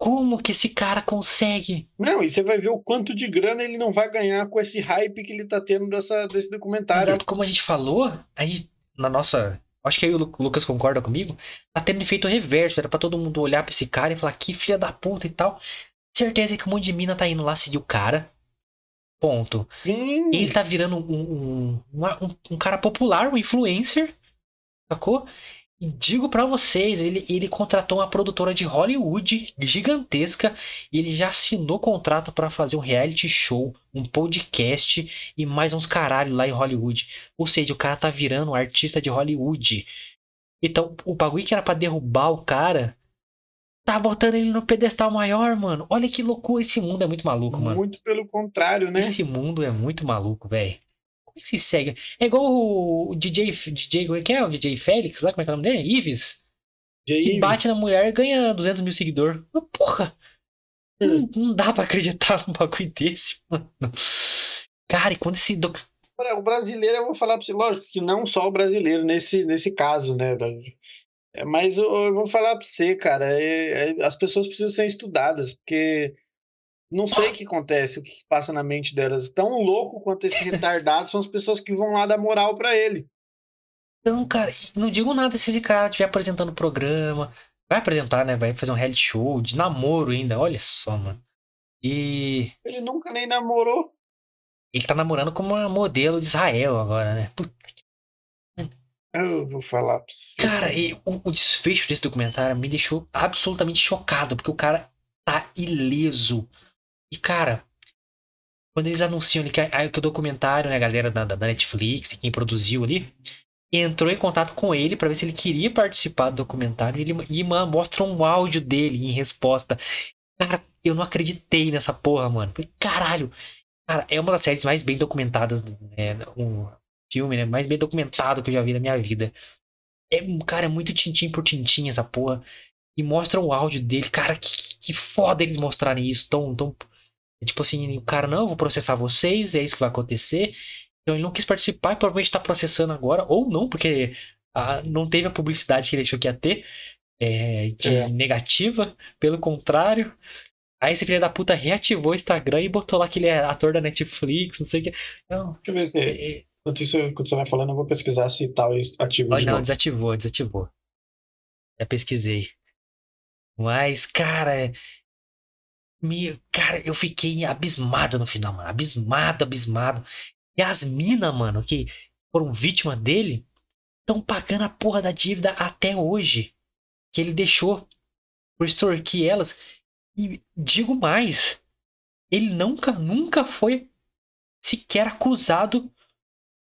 Como que esse cara consegue? Não, e você vai ver o quanto de grana ele não vai ganhar com esse hype que ele tá tendo dessa, desse documentário. Exato, como a gente falou, aí na nossa. Acho que aí o Lu- Lucas concorda comigo. Tá tendo efeito reverso. Era pra todo mundo olhar pra esse cara e falar que filha da puta e tal. Certeza que um monte de mina tá indo lá seguir o cara. Ponto. Sim, Ele tá virando um, um, um, um cara popular, um influencer. Sacou? E digo pra vocês, ele, ele contratou uma produtora de Hollywood gigantesca. E ele já assinou contrato pra fazer um reality show, um podcast e mais uns caralho lá em Hollywood. Ou seja, o cara tá virando um artista de Hollywood. Então, o bagulho que era pra derrubar o cara, tá botando ele no pedestal maior, mano. Olha que loucura. Esse mundo é muito maluco, mano. muito pelo contrário, né? Esse mundo é muito maluco, velho. que se segue? É igual o DJ, DJ, como é que é? O DJ Félix lá, como é que é o nome dele? Ives. Que Ives. bate na mulher e ganha 200 mil seguidores. Mas, Porra! Não, não dá pra acreditar num bagulho desse, mano. Cara, e quando esse doc... O brasileiro, eu vou falar pra você, lógico que não só o brasileiro nesse, nesse caso, né? É, Mas eu, eu vou falar pra você, cara, é- é- as pessoas precisam ser estudadas, porque não sei o que acontece, o que passa na mente delas. Tão louco quanto esse retardado são as pessoas que vão lá dar moral pra ele. Então, cara, não digo nada se esse cara estiver apresentando programa. Vai apresentar, né? Vai fazer um reality show de namoro ainda. Olha só, mano. E Ele nunca nem namorou. ele tá namorando com uma modelo de Israel agora, né? Puta Eu vou falar pra você. Cara, e o, o desfecho desse documentário me deixou absolutamente chocado, porque o cara tá ileso. E, cara, quando eles anunciam que, que o documentário, né, a galera da, da Netflix, quem produziu ali, entrou em contato com ele pra ver se ele queria participar do documentário e, ele, e mostra um áudio dele em resposta. Cara, eu não acreditei nessa porra, mano. Caralho. Cara, é uma das séries mais bem documentadas, né, filme, né, mais bem documentado que eu já vi na minha vida. É, cara, é muito tintim por tintim essa porra. E mostra o áudio dele. Cara, que, que foda eles mostrarem isso. Tão, tão, é tipo assim, o cara, não, eu vou processar vocês, é isso que vai acontecer. Então ele não quis participar e provavelmente tá processando agora. Ou não, porque ah, não teve a publicidade que ele achou que ia ter. é, de É. negativa. Pelo contrário. Aí esse filho da puta reativou o Instagram e botou lá que ele é ator da Netflix, não sei o que. Não, Deixa eu ver se. É, Enquanto isso, enquanto você vai falando, eu vou pesquisar se tal ativo Olha, de não, novo. desativou, desativou. Já pesquisei. Mas, cara. Me, cara, eu fiquei abismado no final, mano. Abismado, abismado. E as minas, mano, que foram vítimas dele, estão pagando a porra da dívida até hoje. Que ele deixou por extorquir elas. E digo mais. Ele nunca, nunca foi sequer acusado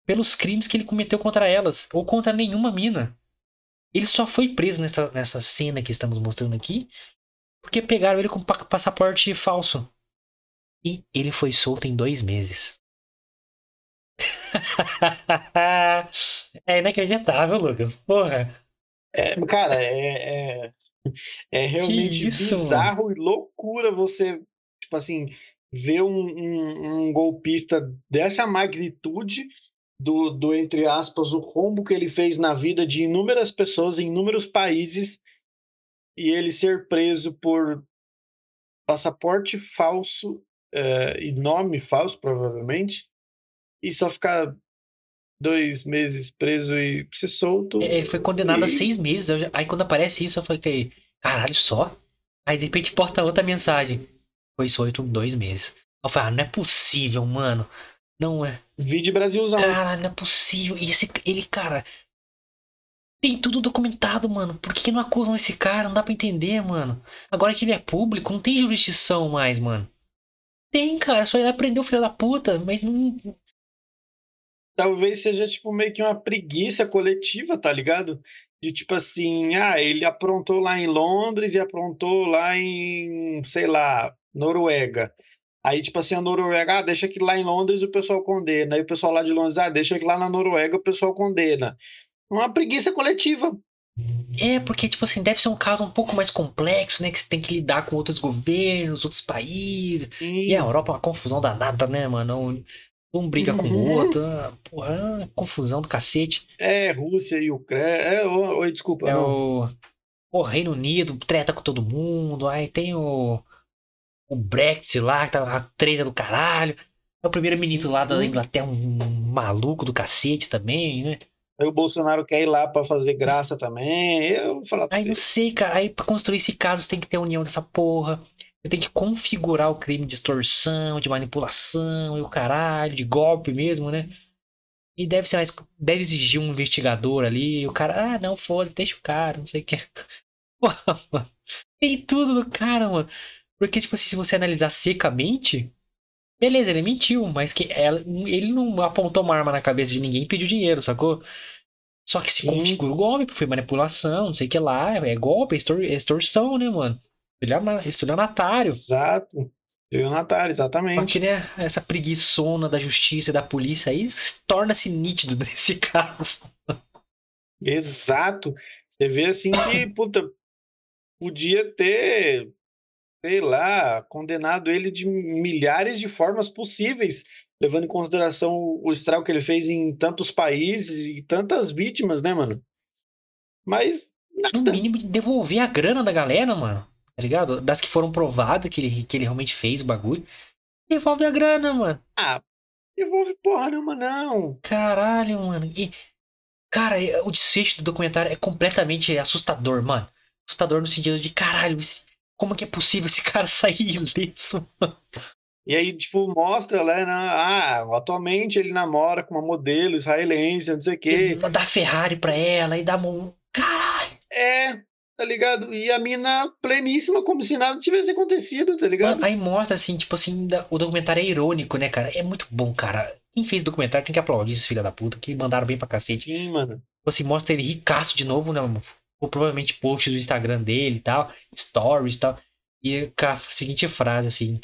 pelos crimes que ele cometeu contra elas, ou contra nenhuma mina. Ele só foi preso nessa, nessa cena que estamos mostrando aqui, porque pegaram ele com pa- passaporte falso. E ele foi solto em dois meses. é inacreditável, Lucas. Porra. É, cara, é, é, é realmente isso, bizarro e loucura você, tipo assim, ver um, um, um golpista dessa magnitude do, do, entre aspas, o rombo que ele fez na vida de inúmeras pessoas em inúmeros países e ele ser preso por passaporte falso é, e nome falso, provavelmente, e só ficar dois meses preso e ser solto. É, Ele foi condenado a E- seis meses. Aí quando aparece isso, eu falei, caralho, só? Aí de repente porta outra mensagem. Foi solto dois meses. Eu falei, ah, não é possível, mano. Não é. Vide Brasilzão. Caralho, não é possível. E esse, ele, cara. Tem tudo documentado, mano. Por que, que não acusam esse cara? Não dá pra entender, mano. Agora que ele é público, não tem jurisdição mais, mano. Tem, cara. Só ir lá prender o filho da puta. Mas não. talvez seja tipo meio que uma preguiça coletiva, tá ligado? De tipo assim, ah, ele aprontou lá em Londres e aprontou lá em, sei lá, Noruega. Aí, tipo assim, a Noruega, ah, deixa que lá em Londres o pessoal condena. Aí o pessoal lá de Londres, ah, deixa que lá na Noruega o pessoal condena. Uma preguiça coletiva. É, porque, tipo assim, deve ser um caso um pouco mais complexo, né? Que você tem que lidar com outros governos, outros países. E a Europa é uma confusão danada, né, mano? Um, briga com o Uhum. outro. ah, Porra, é confusão do cacete. É, Rússia e Ucrânia. É, oi, desculpa, É não. o, o Reino Unido, treta com todo mundo. Aí tem o, o Brexit lá, que tá a treta do caralho. É o primeiro-ministro lá da Uhum. Inglaterra, um maluco do cacete também, né? Aí o Bolsonaro quer ir lá pra fazer graça também. Eu vou falar pra Aí você. não sei, cara. Aí pra construir esse caso você tem que ter a união dessa porra. Você tem que configurar o crime de extorsão, de manipulação e o caralho, de golpe mesmo, né? E deve ser mais. Deve exigir um investigador ali. E o cara, ah, não, foda, deixa o cara, não sei o que. Porra, mano. Tem tudo do cara, mano. Porque, tipo assim, se você analisar secamente, beleza, ele mentiu, mas que ela, ele não apontou uma arma na cabeça de ninguém e pediu dinheiro, sacou? Só que se Sim. configura o golpe, foi manipulação, não sei o que lá, é golpe, é é extorsão, né, mano? Estelionatário. Estelionatário. Exato. Estelionatário, Só exatamente. que, né, essa preguiçona da justiça e da polícia aí torna-se nítido nesse caso. Exato. Você vê assim que, puta, podia ter, sei lá, condenado ele de milhares de formas possíveis, levando em consideração o estrago que ele fez em tantos países e tantas vítimas, né, mano? Mas No nada. mínimo de devolver a grana da galera, mano. Tá ligado? Das que foram provadas que ele, que ele realmente fez o bagulho. Devolve a grana, mano. Ah, devolve porra nenhuma, não. Caralho, mano. E, cara, é- o desfecho do documentário é completamente assustador, mano. Assustador no sentido de, caralho, esse- como que é possível esse cara sair ileso? E aí, tipo, mostra, né, na- ah, atualmente ele namora com uma modelo israelense, não sei o quê. Ele dá Ferrari pra ela e dá. Caralho! É, tá ligado? E a mina pleníssima, como se nada tivesse acontecido, tá ligado? Mano, aí mostra assim, tipo assim, o documentário é irônico, né, cara? É muito bom, cara. Quem fez o documentário tem que aplaudir esses filha da puta, que mandaram bem pra cacete. Sim, mano. Tipo assim, mostra ele ricaço de novo, né? Ou provavelmente posts do Instagram dele e tal, stories e tal. E com a seguinte frase, assim,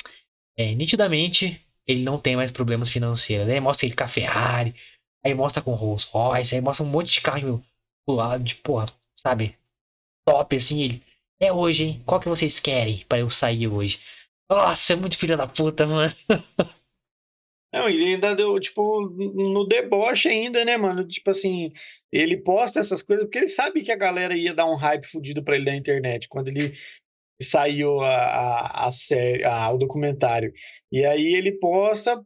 é, nitidamente ele não tem mais problemas financeiros. Aí mostra ele com a Ferrari, aí mostra com Rolls Royce, aí mostra um monte de carro do lado, de porra, sabe? Top, assim, ele. É hoje, hein? Qual que vocês querem pra eu sair hoje? Nossa, é muito filho da puta, mano. Não, ele ainda deu, tipo, no deboche ainda, né, mano? Tipo assim, ele posta essas coisas porque ele sabe que a galera ia dar um hype fudido pra ele na internet quando ele saiu a, a, a série, a, o documentário. E aí ele posta,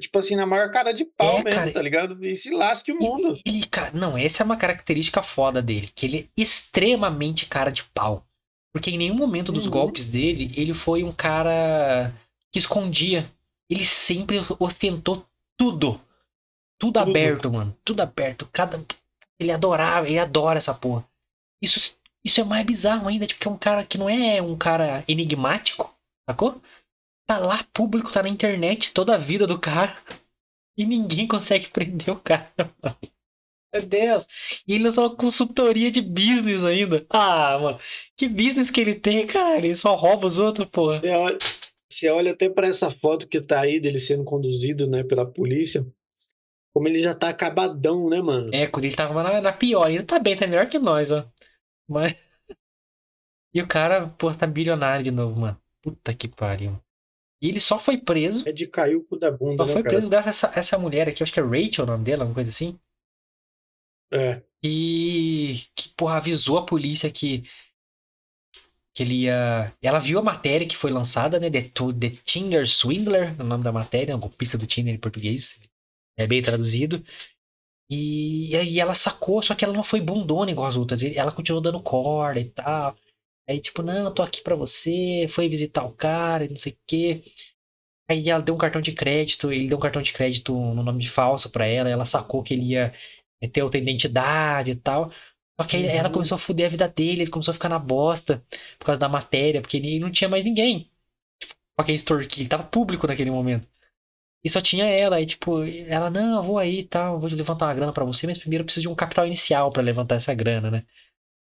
tipo assim, na maior cara de pau É, mesmo, cara. tá ligado? E se lasque o mundo. Ele, cara, não, essa é uma característica foda dele, que ele é extremamente cara de pau. Porque em nenhum momento dos Uhum. golpes dele, ele foi um cara que escondia. Ele sempre ostentou tudo. Tudo, aberto, mano. Tudo aberto. Cada... Ele adorava, ele adora essa porra. Isso, isso é mais bizarro ainda, porque é um cara que não é um cara enigmático, sacou? Tá lá público, tá na internet toda a vida do cara. E ninguém consegue prender o cara. mano. Meu Deus. E ele lançou uma consultoria de business ainda. Ah, mano. Que business que ele tem, cara? Ele só rouba os outros, porra. Olha, você olha até pra essa foto que tá aí dele sendo conduzido, né, pela polícia. Como ele já tá acabadão, né, mano? É, quando ele tava na, na pior. Ele tá bem, tá melhor que nós, ó. Mas. E o cara, pô, tá bilionário de novo, mano. Puta que pariu. E ele só foi preso. É de cair o cu da bunda, Só né, foi cara? preso graças a essa, essa mulher aqui, acho que é Rachel o nome dela, alguma coisa assim. É. E que, porra, avisou a polícia que que ele ia. Ela viu a matéria que foi lançada, né? The, The Tinder Swindler, o nome da matéria, a golpista do Tinder em português. É bem traduzido. E, aí ela sacou, só que ela não foi bundona igual as outras. Ela continuou dando corda e tal. Aí, tipo, não, tô aqui pra você. Foi visitar o cara, e não sei o quê. Aí ela deu um cartão de crédito, ele deu um cartão de crédito no nome falso pra ela. Ela sacou que ele ia ter outra identidade e tal. Só que aí ela Uhum. começou a fuder a vida dele, ele começou a ficar na bosta por causa da matéria, porque ele não tinha mais ninguém. Tipo, pra quem extorquir, ele tava público naquele momento. E só tinha ela, aí tipo, ela, não, eu vou aí e tal, eu vou levantar uma grana pra você, mas primeiro eu preciso de um capital inicial pra levantar essa grana, né?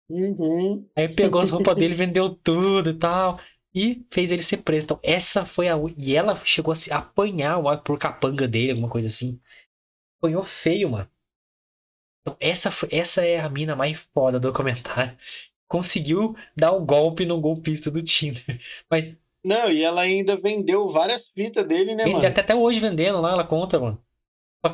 Uhum. Aí pegou as roupas dele, vendeu tudo e tal. E fez ele ser preso. Então, essa foi a. E ela chegou a se apanhar o por capanga dele, alguma coisa assim. Apanhou feio, mano. Então, essa, essa é a mina mais foda do documentário. Conseguiu dar o golpe no golpista do Tinder. Mas Não, e ela ainda vendeu várias fitas dele, né, mano? até, até hoje vendendo lá, ela conta, mano.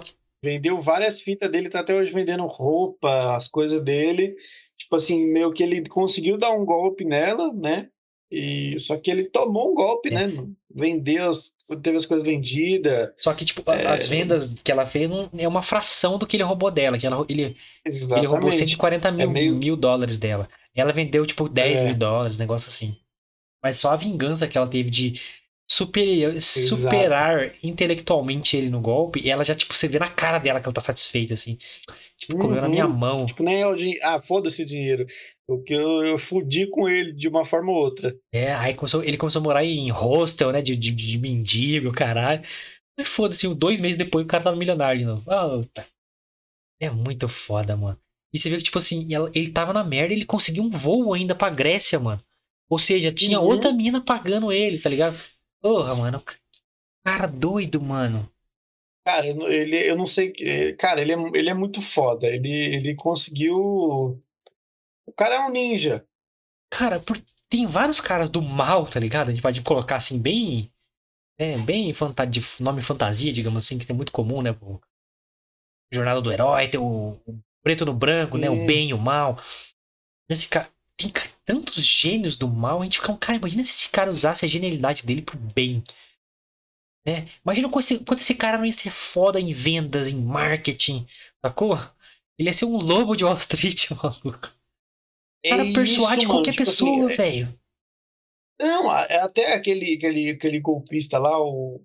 Que Vendeu várias fitas dele, tá até hoje vendendo roupa, as coisas dele. Tipo assim, meio que ele conseguiu dar um golpe nela, né? E só que ele tomou um golpe, É. né? Vendeu, as- teve as coisas vendidas. Só que, tipo, É. as vendas que ela fez não- é uma fração do que ele roubou dela. Que ela, ele, Ele roubou Exatamente. 140 mil, É meio- mil dólares dela. Ela vendeu, tipo, 10 É. mil dólares, negócio assim. Mas só a vingança que ela teve de super, superar intelectualmente ele no golpe, e ela já, tipo, você vê na cara dela que ela tá satisfeita, assim. Tipo, comeu na Uhum. minha mão. Tipo, nem é o dinheiro. Ah, foda-se o dinheiro. Porque eu, eu fudi com ele de uma forma ou outra. É, aí começou, ele começou a morar em hostel, né, de, de, de mendigo, caralho. Mas foda-se, dois meses depois o cara tava milionário de novo. Ah, tá. É muito foda, mano. E você vê que, tipo assim, ele tava na merda e ele conseguiu um voo ainda pra Grécia, mano. Ou seja, tinha Uhum. outra mina pagando ele, tá ligado? Porra, mano. que Cara doido, mano. Cara, eu não- ele, eu não sei. Cara, ele é, ele é muito foda. Ele, ele conseguiu. O cara é um ninja. Cara, por- tem vários caras do mal, tá ligado? A gente pode colocar assim, bem. É, bem fanta- de nome fantasia, digamos assim, que tem muito comum, né? O Jornada do Herói, tem o, o preto no branco, né? O Sim. bem e o mal. Esse cara. Tem tantos gênios do mal, a gente fica um cara, imagina se esse cara usasse a genialidade dele pro bem. Né? Imagina quanto esse, quanto esse cara não ia ser foda em vendas, em marketing, sacou? Ele ia ser um lobo de Wall Street, maluco. O cara É persuade isso, qualquer tipo assim, pessoa, é- velho. Não, é até aquele, aquele, aquele golpista lá, o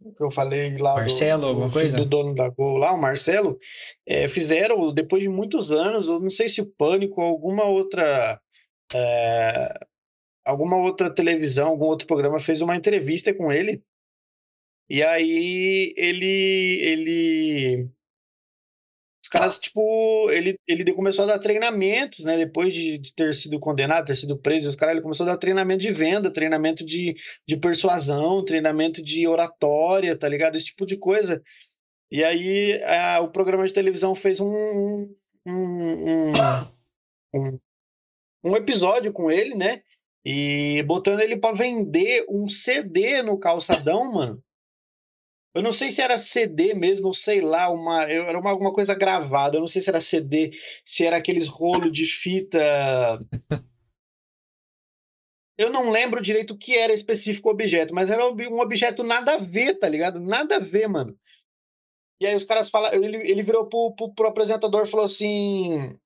o que eu falei lá Marcelo, do, alguma coisa? do dono da Gol lá, o Marcelo, é, fizeram, depois de muitos anos, eu não sei se o Pânico ou alguma outra é, alguma outra televisão, algum outro programa fez uma entrevista com ele. E aí ele ele os caras, tipo, ele, ele começou a dar treinamentos, né? Depois de, de ter sido condenado, ter sido preso, os caras, ele começou a dar treinamento de venda, treinamento de, de persuasão, treinamento de oratória, tá ligado? Esse tipo de coisa. E aí a- o programa de televisão fez um, um, um, um, um episódio com ele, né? E botando ele pra vender um CD no calçadão, mano. Eu não sei se era CD mesmo, sei lá, uma, era uma, alguma coisa gravada. Eu não sei se era CD, se era aqueles rolos de fita. Eu não lembro direito o que era específico o objeto, mas era um um objeto nada a ver, tá ligado? Nada a ver, mano. E aí os caras falaram, ele, ele virou pro, pro, pro apresentador e falou assim: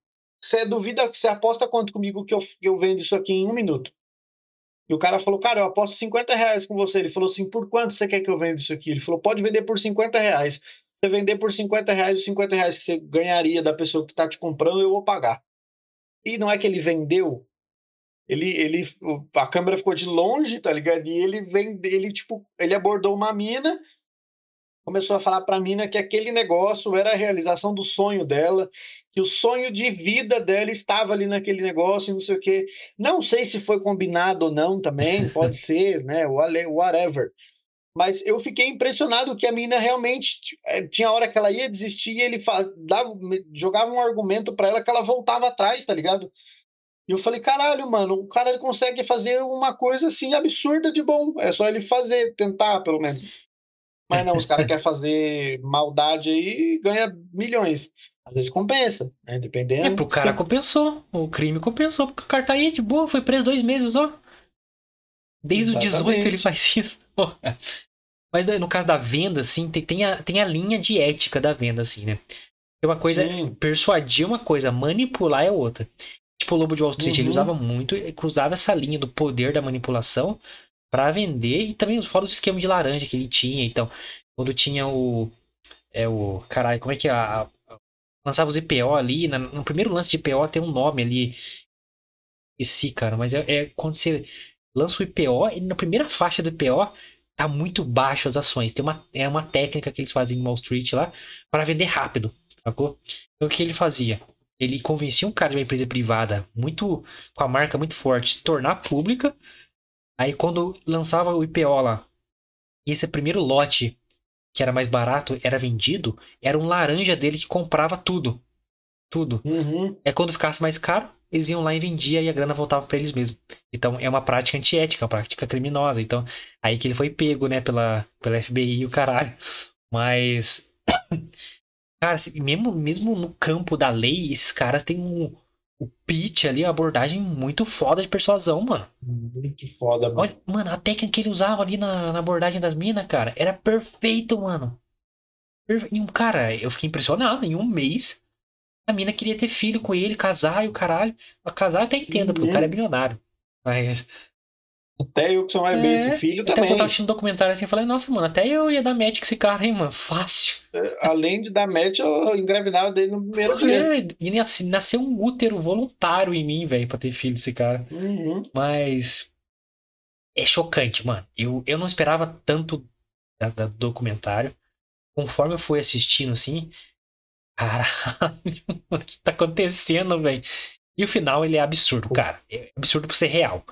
Você duvida, você aposta quanto comigo que eu, que eu vendo isso aqui em um minuto? E o cara falou, cara, eu aposto 50 reais com você. Ele falou assim, por quanto você quer que eu venda isso aqui? Ele falou, pode vender por 50 reais. Você vender por 50 reais, os 50 reais que você ganharia da pessoa que tá te comprando, eu vou pagar. E não é que ele vendeu, ele, ele, a câmera ficou de longe, tá ligado? E ele vende, ele tipo, ele abordou uma mina, começou a falar pra mina que aquele negócio era a realização do sonho dela, que o sonho de vida dela estava ali naquele negócio, e não sei o quê. Não sei se foi combinado ou não também, pode ser, né? Whatever. Mas eu fiquei impressionado que a mina realmente eh, tinha hora que ela ia desistir e ele dava, jogava um argumento pra ela que ela voltava atrás, tá ligado? E eu falei, caralho, mano, o cara ele consegue fazer uma coisa assim absurda de bom. É só ele fazer, tentar, pelo menos. Mas não, os caras querem fazer maldade aí e ganha milhões. Às vezes compensa, né? Dependendo. É, pro cara compensou. O crime compensou, porque o cara tá aí de boa, foi preso dois meses, ó. Desde os 18 ele Exatamente. faz isso. Porra. Mas no caso da venda, assim, tem, tem, a, tem a linha de ética da venda, assim, né? É uma coisa, Sim. persuadir é uma coisa, manipular é outra. Tipo, o Lobo de Wall Street, ele Uhum. usava muito, ele cruzava essa linha do poder da manipulação pra vender e também fora o esquema de laranja que ele tinha. Então, quando tinha o. É o. Caralho, como é que é? A, a- lançava os IPO ali, na- no primeiro lance de IPO tem um nome ali. Esqueci, cara, mas é, é quando você lança o IPO, e na primeira faixa do IPO tá muito baixo as ações. Tem uma, é uma técnica que eles fazem em Wall Street lá para vender rápido, sacou? Então o que ele fazia? Ele convencia um cara de uma empresa privada muito com a marca muito forte, tornar pública. Aí quando lançava o IPO lá, e esse primeiro lote que era mais barato era vendido, era um laranja dele que comprava tudo. Tudo. Uhum. É quando ficasse mais caro, eles iam lá e vendia e a grana voltava para eles mesmos. Então é uma prática antiética, uma prática criminosa. Então, aí que ele foi pego, né, pela, pela FBI e o caralho. Mas. Cara, mesmo, mesmo no campo da lei, esses caras têm um, o pitch ali, uma abordagem muito foda de persuasão, mano. Muito foda, mano. Olha, mano, a técnica que ele usava ali na, na abordagem das minas, cara, era perfeito, mano. Perfe- E um cara, eu fiquei impressionado. Em um mês, a mina queria ter filho com ele, casar e o caralho. A casar eu até entendo, porque o Uhum. cara é milionário. Mas. Até eu que sou mais É, besta, filho Até também. quando eu tava assistindo um documentário assim, eu falei, nossa, mano, até eu ia dar match com esse cara, hein, mano. Fácil. É, Além de dar match, eu engravidava dele no primeiro dia. É, e nasce- nasceu um útero voluntário em mim, velho, pra ter filho desse cara. Uhum. Mas é chocante, mano. Eu, eu não esperava tanto da, da- do documentário. Conforme eu fui assistindo, assim, caralho, o que tá acontecendo, velho? E o final, ele é absurdo, cara. É absurdo por ser real.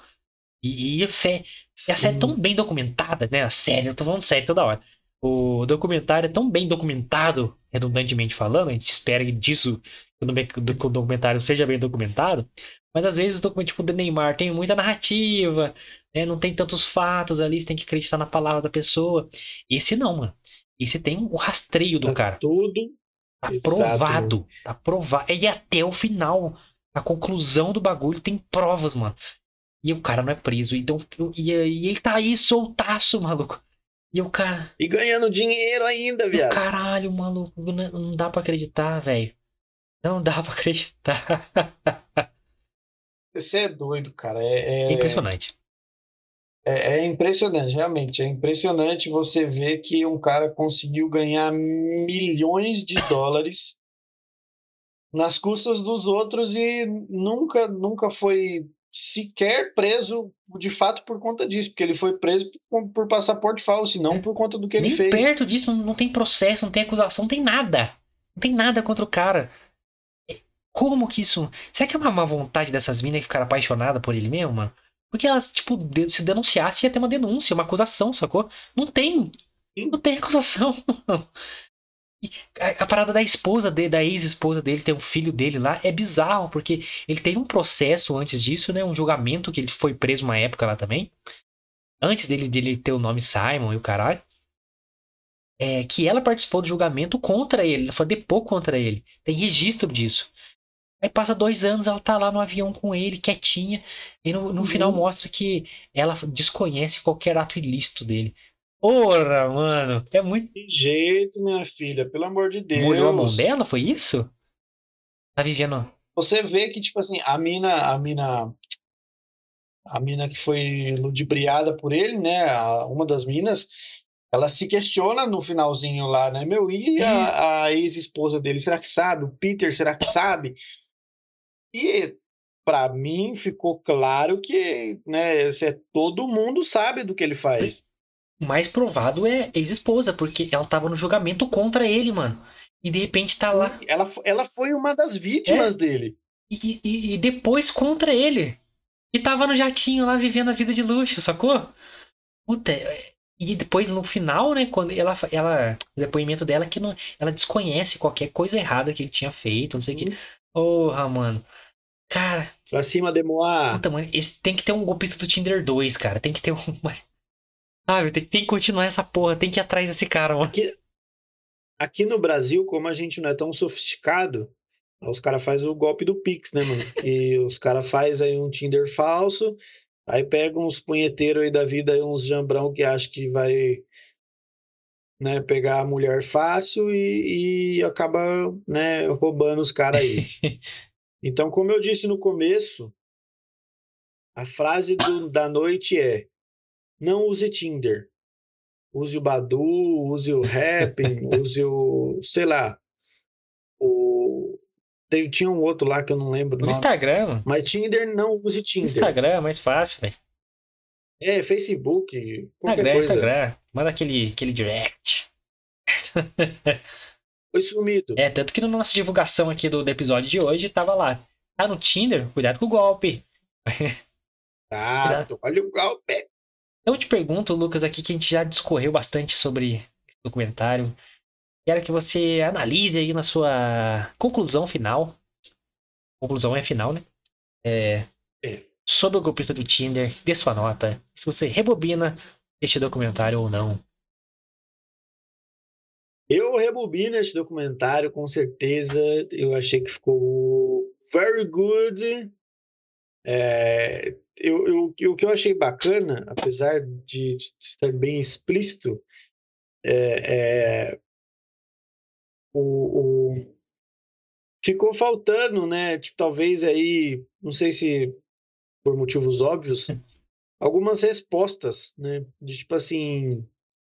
E, e, fé, e a série é tão bem documentada, né? A série, eu tô falando sério toda hora. O documentário é tão bem documentado, redundantemente falando, a gente espera disso que o documentário seja bem documentado, mas às vezes o documento tipo do Neymar tem muita narrativa, né? não tem tantos fatos ali, você tem que acreditar na palavra da pessoa. Esse não, mano. Esse tem o rastreio do tá cara. Tudo. Tá provado. Tá provado. E até o final, a conclusão do bagulho tem provas, mano. E o cara não é preso. Então, e, e ele tá aí soltaço, maluco. E o cara. E ganhando dinheiro ainda, viado. Caralho, maluco. Não, não dá para acreditar, velho. Não dá para acreditar. Você é doido, cara. É, é... impressionante. É, é, impressionante, realmente. É impressionante você ver que um cara conseguiu ganhar milhões de dólares nas custas dos outros e nunca, nunca foi sequer preso de fato por conta disso, porque ele foi preso por, por passaporte falso, e não é. por conta do que ele Nem fez. perto disso, não tem processo, não tem acusação, não tem nada. Não tem nada contra o cara. É, como que isso. Será que é uma má vontade dessas minas ficar apaixonada por ele mesmo, mano? Porque elas, tipo, se denunciasse ia ter uma denúncia, uma acusação, sacou? Não tem. Não tem acusação. A, a parada da esposa dele, da ex-esposa dele, ter um filho dele lá, é bizarro, porque ele teve um processo antes disso, né? Um julgamento que ele foi preso uma época lá também. Antes dele, dele ter o nome Simon e o caralho. É, que ela participou do julgamento contra ele, ela foi depor contra ele. Tem registro disso. Aí passa dois anos, ela tá lá no avião com ele, quietinha, e no, no uhum. final mostra que ela desconhece qualquer ato ilícito dele. Porra, mano. É muito. Que jeito, minha filha, pelo amor de Deus. Molhou a mão dela? Foi isso? Tá vivendo. Você vê que, tipo assim, a mina. A mina. A mina que foi ludibriada por ele, né? A, uma das minas, ela se questiona no finalzinho lá, né? Meu, e a, a ex-esposa dele? Será que sabe? O Peter, será que sabe? E para mim ficou claro que, né, todo mundo sabe do que ele faz mais provado é ex-esposa, porque ela tava no julgamento contra ele, mano. E de repente tá lá. Ela, ela foi uma das vítimas é. dele. E, e, e, depois contra ele. E tava no jatinho lá vivendo a vida de luxo, sacou? Puta. E depois no final, né, quando ela. ela o depoimento dela é que não, ela desconhece qualquer coisa errada que ele tinha feito, não sei o que. Porra, mano. Cara. Pra cima, Demoar. Puta, mano, esse, tem que ter um golpista do Tinder 2, cara. Tem que ter um. Sabe, tem, tem que continuar essa porra, tem que ir atrás desse cara, mano. Aqui, aqui no Brasil, como a gente não é tão sofisticado, os caras fazem o golpe do Pix, né, mano? E os caras fazem aí um Tinder falso, aí pegam uns punheteiros aí da vida, aí uns jambrão que acha que vai né, pegar a mulher fácil e, e acaba né, roubando os caras aí. então, como eu disse no começo, a frase do, da noite é não use Tinder. Use o Badu, use o Happn, use o. sei lá. O. tinha um outro lá que eu não lembro. O Instagram. Mas Tinder não use Tinder. Instagram é mais fácil, velho. É, Facebook, qualquer Instagram, coisa. Instagram. Manda aquele, aquele direct. Foi sumido. É, tanto que na nossa divulgação aqui do, do episódio de hoje tava lá. Tá no Tinder? Cuidado com o golpe. Ah, olha o golpe. Eu te pergunto, Lucas, aqui que a gente já discorreu bastante sobre esse documentário. Quero que você analise aí na sua conclusão final. Conclusão é final, né? É, é. Sobre o golpista do Tinder, dê sua nota. Se você rebobina este documentário ou não. Eu rebobino este documentário, com certeza. Eu achei que ficou very good. É, eu, eu, o que eu achei bacana, apesar de, de estar bem explícito, é, é o, o, ficou faltando, né? Tipo, talvez aí, não sei se por motivos óbvios, algumas respostas, né? De tipo assim,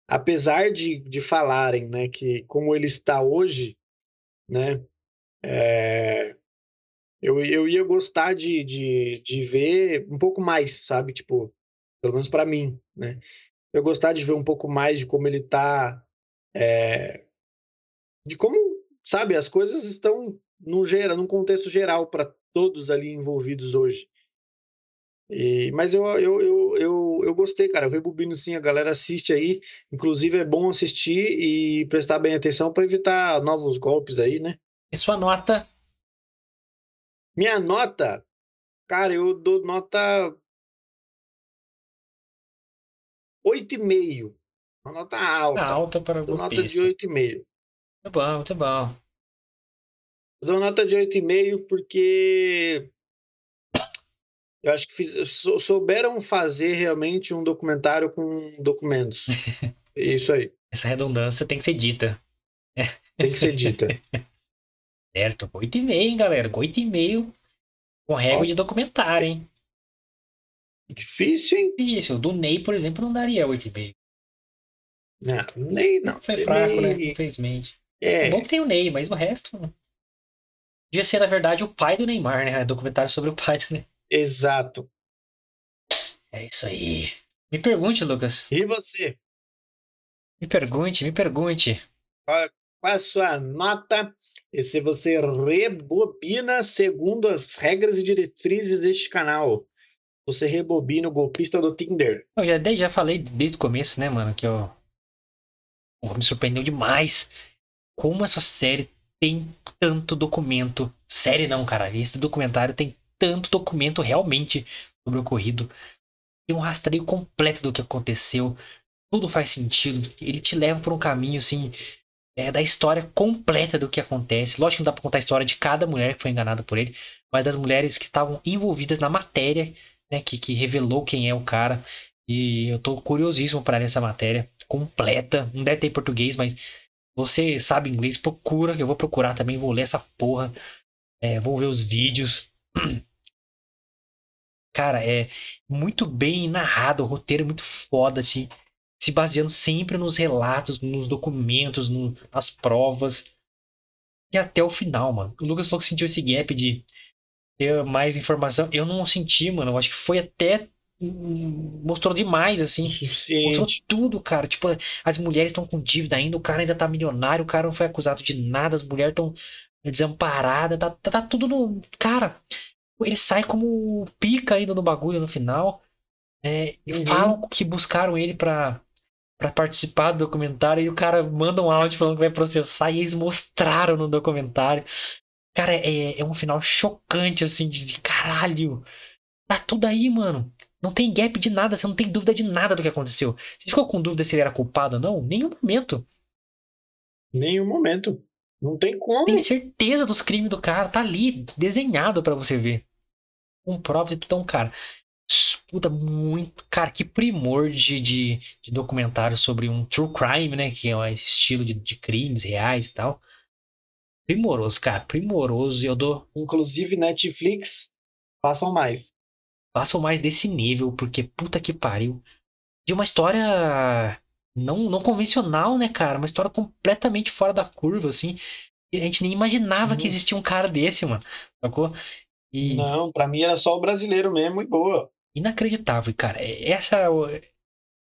apesar de, de falarem, né, que como ele está hoje, né? É, eu, eu ia gostar de, de, de ver um pouco mais, sabe? Tipo, pelo menos para mim, né? Eu gostar de ver um pouco mais de como ele tá. É, de como, sabe, as coisas estão no geral, num contexto geral para todos ali envolvidos hoje. E, mas eu, eu, eu, eu, eu gostei, cara. Eu rebobino sim, a galera assiste aí. Inclusive é bom assistir e prestar bem atenção para evitar novos golpes aí, né? E sua nota? Minha nota, cara, eu dou nota 8,5. Uma nota alta. Alta para dou nota de 8,5. Muito bom, muito bom. Eu dou nota de 8,5 porque eu acho que fiz, sou- souberam fazer realmente um documentário com documentos. Isso aí. Essa redundância tem que ser dita. Tem que ser dita. Certo? 8,5, hein, galera? 8,5 com régua de documentário, hein? Difícil, hein? O do Ney, por exemplo, não daria 8,5. Não, nem não. Foi fraco, né? Nem- Infelizmente. É, É bom que tem o Ney, mas o resto. Devia ser, na verdade, o pai do Neymar, né? Documentário sobre o pai do Neymar. exato. É isso aí. Me pergunte, Lucas. E você? Me pergunte, me pergunte. Qual a sua nota? E se você rebobina segundo as regras e diretrizes deste canal? Você rebobina o golpista do Tinder. Eu já, já falei desde o começo, né, mano, que eu. Me surpreendeu demais como essa série tem tanto documento. Série não, cara. Esse documentário tem tanto documento realmente sobre o ocorrido. Tem um rastreio completo do que aconteceu. Tudo faz sentido. Ele te leva por um caminho, assim, é, da história completa do que acontece. Lógico que não dá pra contar a história de cada mulher que foi enganada por ele, mas das mulheres que estavam envolvidas na matéria, né, que, que revelou quem é o cara. E eu tô curiosíssimo para ler essa matéria completa. Não deve ter em português, mas você sabe inglês, procura. Eu vou procurar também, vou ler essa porra. É, vou ver os vídeos. Cara, é muito bem narrado, o roteiro é muito foda, assim. Se baseando sempre nos relatos, nos documentos, no- nas provas. E até o final, mano. O Lucas falou que sentiu esse gap de ter mais informação. Eu não senti, mano. Eu acho que foi até. hum, Mostrou demais, assim. Mostrou Suficiente. tudo, cara. Tipo, as mulheres estão com dívida ainda, o cara ainda tá milionário, o cara não foi acusado de nada, as mulheres estão desamparadas, tá, tá, tá tudo no. Cara, ele sai como pica ainda no bagulho no final. É, e Uhum. falam que buscaram ele pra, pra participar do documentário e o cara manda um áudio falando que vai processar e eles mostraram no documentário. Cara, é, é um final chocante, assim, de, de caralho. Tá tudo aí, mano. Não tem gap de nada, você não tem dúvida de nada do que aconteceu. Você ficou com dúvida se ele era culpado ou não? Nenhum momento. Nenhum momento. Não tem como. Tem certeza dos crimes do cara, tá ali, desenhado pra você ver. Com prova e tudo, então, cara. Puta, muito. Cara, que primor de, de, de documentário sobre um true crime, né? Que é esse estilo de, de crimes reais e tal. Primoroso, cara, primoroso. E eu dou. Inclusive Netflix, façam mais. Façam mais desse nível, porque puta que pariu. De uma história não, não convencional, né, cara? Uma história completamente fora da curva, assim. A gente nem imaginava Sim. que existia um cara desse, mano. Sacou? E Não, pra mim era só o brasileiro mesmo e boa. Inacreditável, cara. É- Essa é o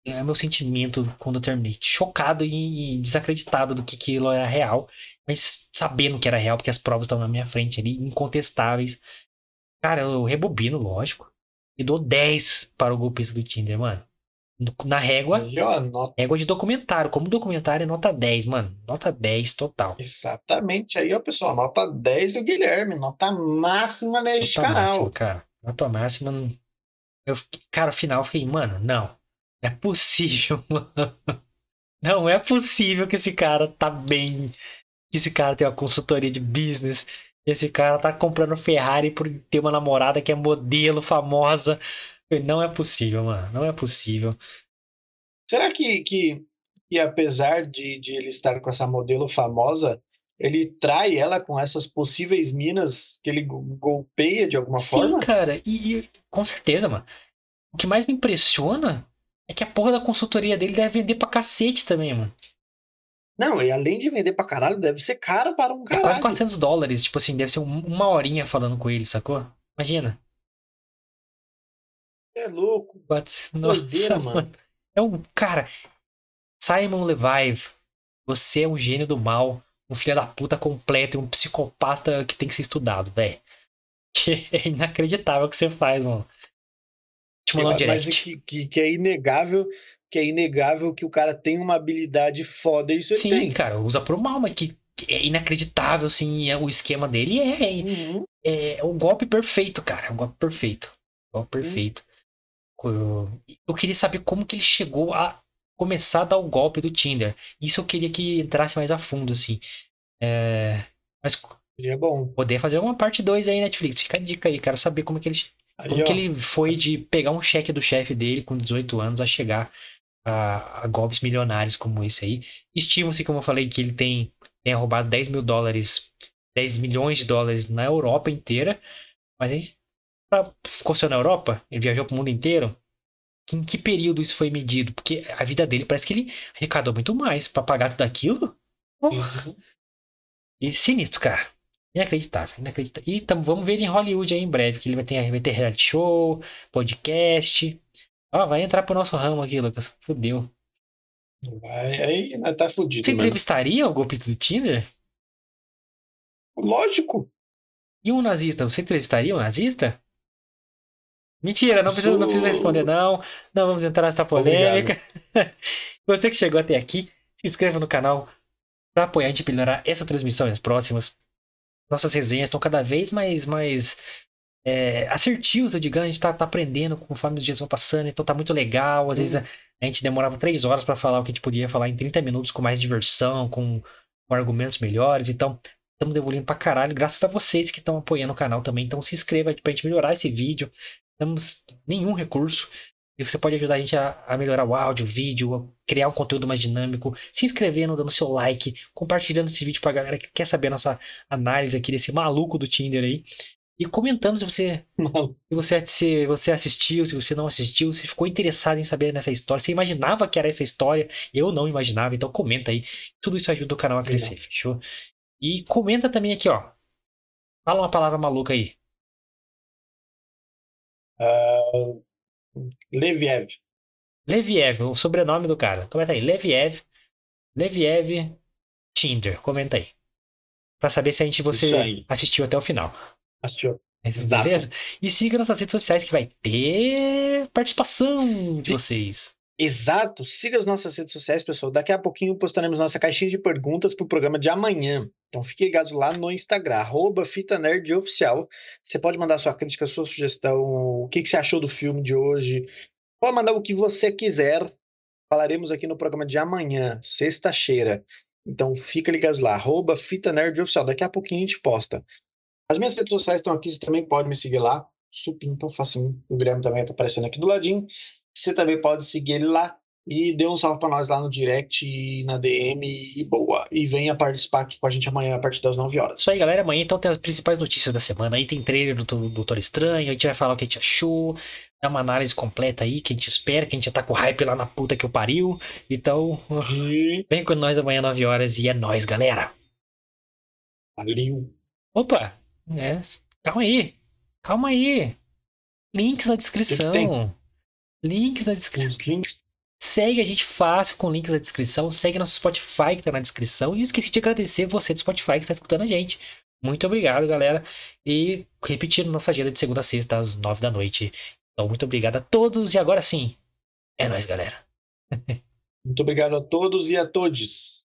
é o meu sentimento quando eu terminei. Chocado e desacreditado do que aquilo era real. Mas sabendo que era real, porque as provas estavam na minha frente ali, incontestáveis. Cara, eu rebobino, lógico. E dou 10 para o golpista do Tinder, mano. Na régua, nota... régua de documentário. Como documentário é nota 10, mano. Nota 10 total. Exatamente. Aí, ó, pessoal, nota 10 do Guilherme, nota máxima neste Nota canal. máxima, cara. Nota máxima. Eu, cara, final eu fiquei, mano, não. É possível, mano. Não é possível que esse cara tá bem. Que esse cara tem uma consultoria de business. Esse cara tá comprando Ferrari por ter uma namorada que é modelo famosa. Não é possível, mano. Não é possível. Será que, que, que apesar de, de ele estar com essa modelo famosa, ele trai ela com essas possíveis minas que ele go- golpeia de alguma Sim, forma? cara. E, e com certeza, mano. O que mais me impressiona é que a porra da consultoria dele deve vender pra cacete também, mano. Não, e além de vender pra caralho, deve ser caro para um É quase caralho. 400 dólares. Tipo assim, deve ser um- uma horinha falando com ele, sacou? Imagina. É louco. Doideira, Nossa, mano. mano. É um. Cara. Simon Levive. Você é um gênio do mal. Um filho da puta completo. e Um psicopata que tem que ser estudado, velho. É inacreditável o que você faz, mano. Te mandou um Mas que, que, que é inegável que é inegável que o cara tem uma habilidade foda, isso ele Sim, tem. cara, usa pro mal, mas que, que é inacreditável, assim, é, o esquema dele é, Uhum. é o golpe perfeito, cara. É o golpe perfeito. O golpe perfeito. Eu, eu queria saber como que ele chegou a começar a dar o golpe do Tinder. Isso eu queria que entrasse mais a fundo, assim. É, mas Seria bom. poder fazer uma parte 2 aí, Netflix. Fica a dica aí, quero saber como que ele, Aí, como ó, que ele foi de pegar um cheque do chefe dele com 18 anos a chegar a, a golpes milionários como esse aí. Estima-se, como eu falei, que ele tem, tenha roubado 10 mil dólares, 10 milhões de dólares na Europa inteira. Mas aí, pra- ficou só na Europa? Ele viajou pro mundo inteiro? Em que período isso foi medido? Porque a vida dele parece que ele arrecadou muito mais pra pagar tudo aquilo. Porra. Uhum. E sinistro, cara. Inacreditável, inacreditável. E vamos ver ele em Hollywood aí em breve, que ele vai ter, vai ter reality show, podcast. Ó, vai entrar pro nosso ramo aqui, Lucas. Fudeu. Vai, aí né, tá fudido. Você mano. entrevistaria o golpista do Tinder? Lógico. E um nazista? Você entrevistaria um nazista? Mentira, não precisa, não precisa responder, não. Não vamos entrar nessa polêmica. Você que chegou até aqui, se inscreva no canal para apoiar a gente melhorar essa transmissão e as próximas. Nossas resenhas estão cada vez mais, mais é, assertivas, eu digo. A gente tá, tá aprendendo conforme os dias vão passando, então tá muito legal. Às vezes a, a gente demorava três horas para falar o que a gente podia falar em 30 minutos com mais diversão, com, com argumentos melhores. Então, estamos evoluindo pra caralho, graças a vocês que estão apoiando o canal também. Então se inscreva pra gente melhorar esse vídeo. Não temos nenhum recurso. E você pode ajudar a gente a, a melhorar o áudio, o vídeo, a criar um conteúdo mais dinâmico, se inscrevendo, dando seu like, compartilhando esse vídeo pra galera que quer saber a nossa análise aqui desse maluco do Tinder aí. E comentando se você, se você, se você assistiu, se você não assistiu, se ficou interessado em saber nessa história, se imaginava que era essa história, eu não imaginava, então comenta aí. Tudo isso ajuda o canal a crescer, fechou? E comenta também aqui, ó. Fala uma palavra maluca aí. Ah, Leviev. Leviev, o sobrenome do cara. Comenta aí. Leviev. Leviev Tinder. Comenta aí. Pra saber se a gente você assistiu até o final. Assistiu. Exato. Beleza? E siga nossas redes sociais que vai ter participação de Sim. vocês. Exato. Siga as nossas redes sociais, pessoal. Daqui a pouquinho postaremos nossa caixinha de perguntas pro programa de amanhã. Então fiquem ligados lá no Instagram, arroba. Você pode mandar sua crítica, sua sugestão, o que, que você achou do filme de hoje. Pode mandar o que você quiser. Falaremos aqui no programa de amanhã, sexta-feira. Então fica ligados lá, arroba. Daqui a pouquinho a gente posta. As minhas redes sociais estão aqui, você também pode me seguir lá. Supimpa, facinho. O Guilherme também está aparecendo aqui do ladinho. Você também pode seguir ele lá e dê um salve para nós lá no direct e na DM e boa. E venha participar aqui com a gente amanhã a partir das 9 horas. Isso aí, galera. Amanhã então tem as principais notícias da semana. Aí tem trailer do do Doutor Estranho. A gente vai falar o que a gente achou. Dá uma análise completa aí que a gente espera. Que a gente já tá com hype lá na puta que eu pariu. Então, E vem com nós amanhã 9 horas e é nóis, galera. valeu. Opa! É, calma aí. Calma aí. Links na descrição. Links na descrição. Os links. Segue a gente fácil com links na descrição. Segue nosso Spotify que tá na descrição. E esqueci de agradecer você do Spotify que está escutando a gente. Muito obrigado, galera. E repetindo nossa agenda de segunda a sexta às nove da noite. Então, muito obrigado a todos. E agora sim, é nóis, galera. Muito obrigado a todos e a todes.